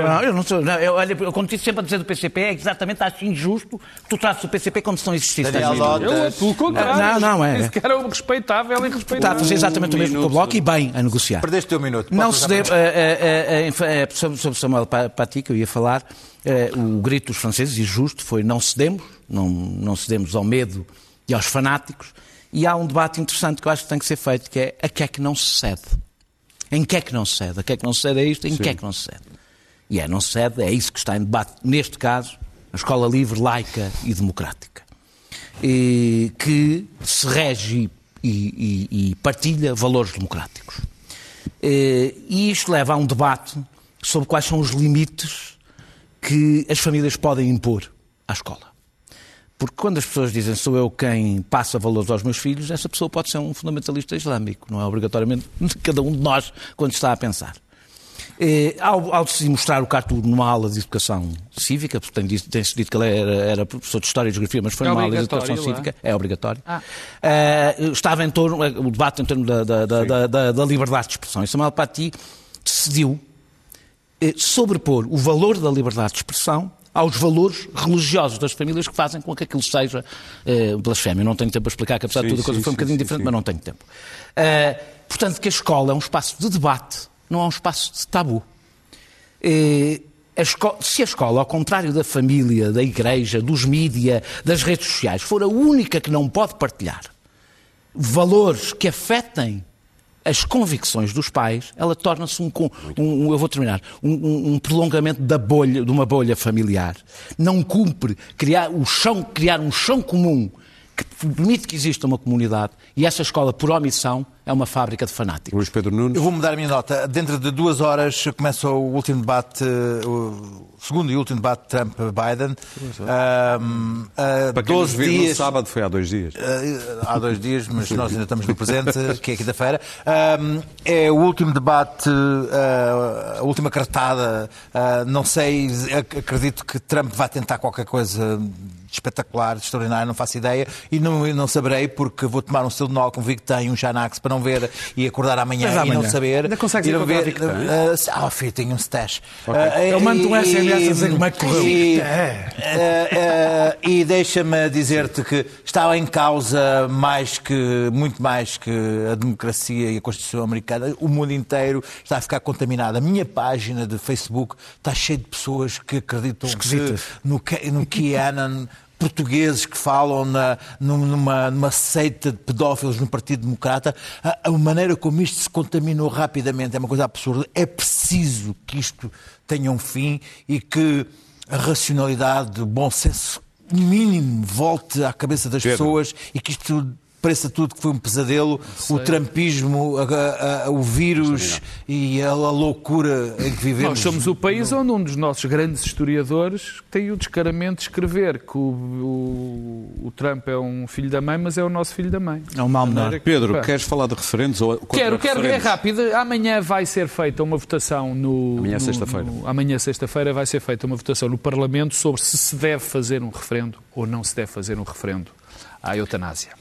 Não, eu não sou. Não, eu, olha, eu continuo sempre a dizer do PCP, é exatamente acho injusto que tu trates o PCP como se não existisse. Eu, Notas. pelo contrário. Não, não, é. Esse cara é um respeitável e Está a respeitável. fazer exatamente o mesmo que o Bloco e bem a negociar. Perdeste o teu minuto. Não se deve, eh, eh, eh, sobre, Samuel Pa- Paty, que eu ia falar, o grito dos franceses, e justo, foi não cedemos, não, não cedemos ao medo e aos fanáticos, e há um debate interessante que eu acho que tem que ser feito, que é a que é que não se cede? Em que é que não se cede? A que é que não se cede é isto? Em que é que não se cede? E é não se cede, é isso que está em debate, neste caso, a escola livre, laica e democrática, e que se rege e, e- e partilha valores democráticos. Eh, E isto leva a um debate sobre quais são os limites que as famílias podem impor à escola. Porque quando as pessoas dizem sou eu quem passa valores aos meus filhos, essa pessoa pode ser um fundamentalista islâmico, não é obrigatoriamente (laughs) cada um de nós quando está a pensar. Eh, ao, ao se mostrar o cartoon numa aula de educação cívica, porque tem, dito- tem-se dito que ele era, era professor de História e Geografia, mas foi É numa aula de educação lá? cívica, é obrigatório. Eh, estava em torno, o debate em torno da, da- da- da- da- da liberdade de expressão. E Samuel Paty decidiu eh, sobrepor o valor da liberdade de expressão aos valores religiosos das famílias que fazem com que aquilo seja eh, blasfémio. Não tenho tempo para explicar, que apesar de Sim, tudo a coisa sim, foi um bocadinho sim, diferente, mas não tenho tempo. Eh, portanto, que a escola é um espaço de debate, não é um espaço de tabu. Eh, a esco- se a escola, ao contrário da família, da igreja, dos mídia, das redes sociais, for a única que não pode partilhar valores que afetem as convicções dos pais, ela torna-se um, um, um, eu vou terminar, um, um, prolongamento da bolha, de uma bolha familiar. Não cumpre criar o chão, criar um chão comum que permite que exista uma comunidade e essa escola, por omissão, é uma fábrica de fanáticos. Luís Pedro Nunes. Eu vou mudar a minha nota. Dentro de duas horas começa o último debate, o segundo e último debate Trump-Biden. Um, uh, Para quem 12 dias. No sábado foi há dois dias. Uh, há dois dias, mas nós ainda estamos no (laughs) presente, que é quinta-feira. Um, é o último debate, uh, a última cartada. Uh, não sei, acredito que Trump vai tentar qualquer coisa espetacular, extraordinário, não faço ideia, e não, não saberei porque vou tomar um Sildenol com Victem, um Xanax para não ver e acordar amanhã, amanhã. e não saber. Ainda consegues ir ver. Uh, ah, filho, tenho um stash. Okay. Eu mando um SMS a dizer como é que correu. E, uh, e deixa-me dizer-te que está em causa mais que, muito mais que a democracia e a Constituição americana, o mundo inteiro está a ficar contaminado. A minha página de Facebook está cheia de pessoas que acreditam que no, no QAnon portugueses que falam na, numa, numa seita de pedófilos no Partido Democrata, a, a, maneira como isto se contaminou rapidamente é uma coisa absurda. É preciso que isto tenha um fim e que a racionalidade, o bom senso mínimo volte à cabeça das Pedro. pessoas e que isto pareça tudo que foi um pesadelo, o trampismo, a, a, o vírus e a, a, loucura em que vivemos. Nós somos o país onde um dos nossos grandes historiadores tem o descaramento de escrever que o, o, o, Trump é um filho da mãe, mas é o nosso filho da mãe. É um mal menor. Pedro, queres falar de referendos? Ou quero, quero, é rápido. Amanhã vai ser feita uma votação no... Amanhã sexta-feira. Amanhã sexta-feira vai ser feita uma votação no Parlamento sobre se se deve fazer um referendo ou não se deve fazer um referendo à eutanásia.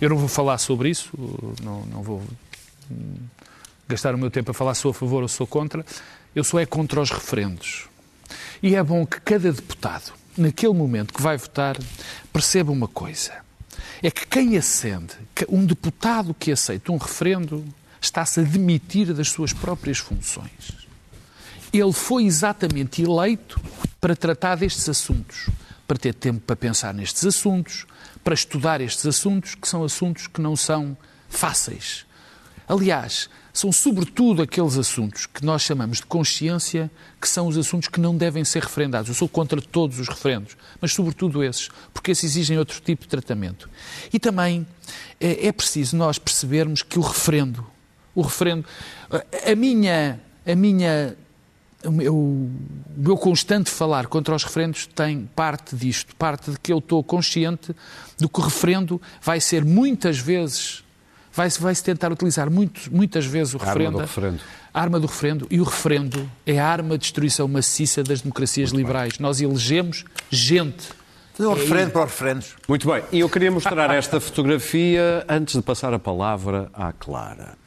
Eu não vou falar sobre isso, não, não vou gastar o meu tempo a falar se sou a favor ou sou contra. Eu sou é contra os referendos. E é bom que cada deputado, naquele momento que vai votar, perceba uma coisa. É que quem acende, um deputado que aceita um referendo, está-se a demitir das suas próprias funções. Ele foi exatamente eleito para tratar destes assuntos, para ter tempo para pensar nestes assuntos, para estudar estes assuntos, que são assuntos que não são fáceis. Aliás, são sobretudo aqueles assuntos que nós chamamos de consciência, que são os assuntos que não devem ser referendados. Eu sou contra todos os referendos, mas sobretudo esses, porque esses exigem outro tipo de tratamento. E também é, é preciso nós percebermos que o referendo, o referendo, a minha, a minha o meu, o meu constante falar contra os referendos tem parte disto, parte de que eu estou consciente do que o referendo vai ser muitas vezes, vai-se vai -se tentar utilizar muito, muitas vezes o referendo, arma do referendo. A arma do referendo. E o referendo é a arma de destruição maciça das democracias muito liberais. Bem. Nós elegemos gente. Fazer um é referendo para os referendos. Muito bem. E eu queria mostrar esta fotografia antes de passar a palavra à Clara.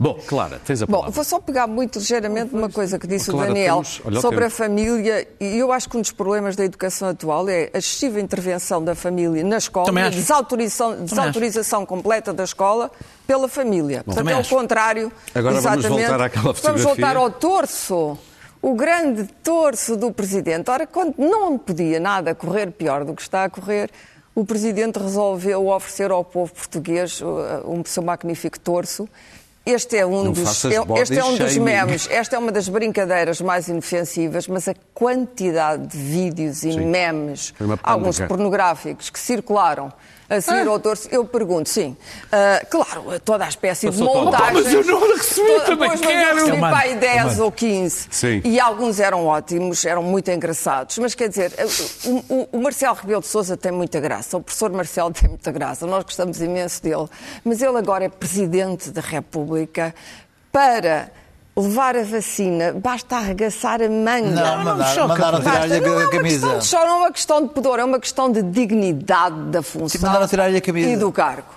Bom, Clara, tens a palavra. Bom, vou só pegar muito ligeiramente uma coisa que disse Clara, o Daniel temos, sobre a família, e eu acho que um dos problemas da educação atual é a excessiva intervenção da família na escola, a desautorização, desautorização completa da escola pela família. Bom, Portanto, é o contrário. Agora exatamente. vamos voltar àquela fotografia. Vamos voltar ao torso o grande torso do Presidente. Ora, quando não podia nada correr pior do que está a correr, o Presidente resolveu oferecer ao povo português uh, um seu magnífico torso este é um, dos, este é um dos memes, esta é uma das brincadeiras mais inofensivas, mas a quantidade de vídeos e sim. memes, alguns pornográficos, que circularam a seguir ah. ao torso, eu pergunto, sim. Uh, claro, toda a espécie Passou de montagens. Mas eu não recebi, toda, também pois, quero. Eu recebi para 10 ou 15. Sim. E alguns eram ótimos, eram muito engraçados. Mas quer dizer, o, o, o Marcelo Rebelo de Sousa tem muita graça, o professor Marcelo (laughs) tem muita graça, nós gostamos imenso dele. Mas ele agora é Presidente da República para levar a vacina, basta arregaçar a manga. Não, não mandar, choca. Mandaram tirar-lhe a, não a camisa. Não é uma questão de pudor, é uma questão de dignidade da função Sim, mandaram tirar-lhe a camisa. e do cargo.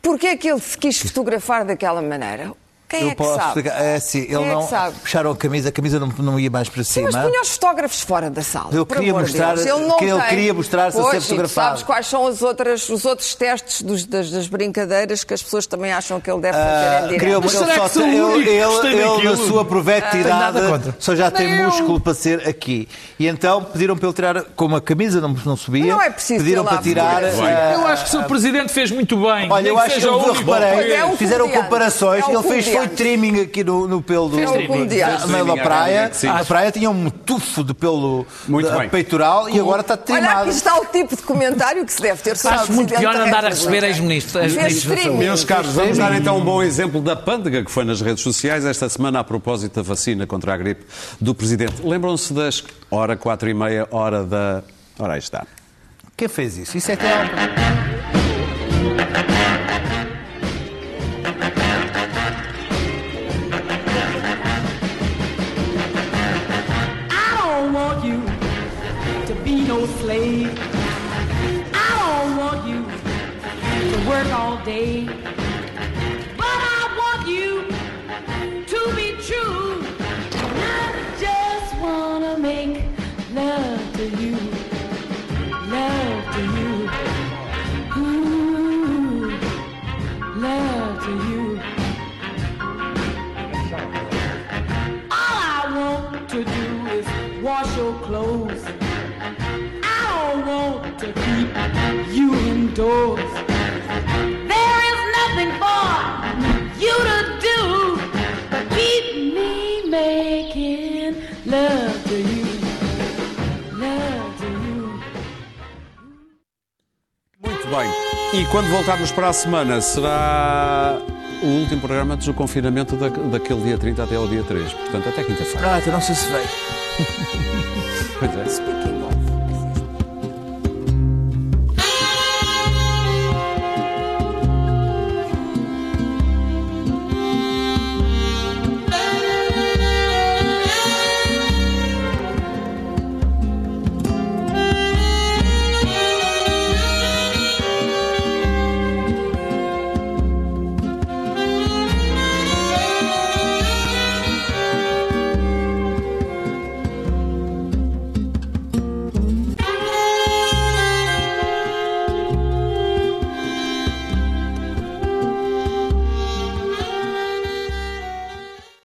Porquê é que ele se quis fotografar daquela maneira? Quem eu é que posso sabe? explicar. É assim, Quem ele é não puxaram a camisa, a camisa não, não ia mais para Sim, mas cima. punha os fotógrafos fora da sala. Ele por queria mostrar- Deus. Ele, não que ele tem. queria mostrar-se a ser fotografado. sabes quais são as outras, os outros testes dos- das, das brincadeiras que as pessoas também acham que ele deve fazer Ah, em direto. queria- Mas ele será só ele, que ele, gostei ele, na sua provectidade contra. só já tem eu. músculo para ser aqui. E então pediram para ele tirar, como a camisa não, não subia, Não é preciso pediram para tirar. ah, Eu acho que o Sr. Presidente fez muito bem. Olha, eu acho que eu reparei, é fizeram comparações, É ele fez foi trimming aqui no, no pelo do, meio da praia. A praia tinha um tufo de pelo bem. peitoral e agora está Olha, trimado. aqui está o tipo de comentário que se deve ter sobre Acho muito pior da andar a receber ex-ministros. Meus caros, vamos dar então um bom exemplo da pândega que foi nas redes sociais esta semana a propósito da vacina contra a gripe do Presidente. Lembram-se das hora quatro e meia, hora da... Ora, aí está. Quem fez isso? Isso é que day. But I want you to be true. I just wanna make love to you. Love to you. Ooh, love to you. All I want to do is wash your clothes. I don't want to keep you indoors. E quando voltarmos para a semana, será o último programa antes do confinamento da, daquele dia 30 até ao dia 3. Portanto, até quinta-feira. Ah, então não sei se veio. (laughs) Pois é.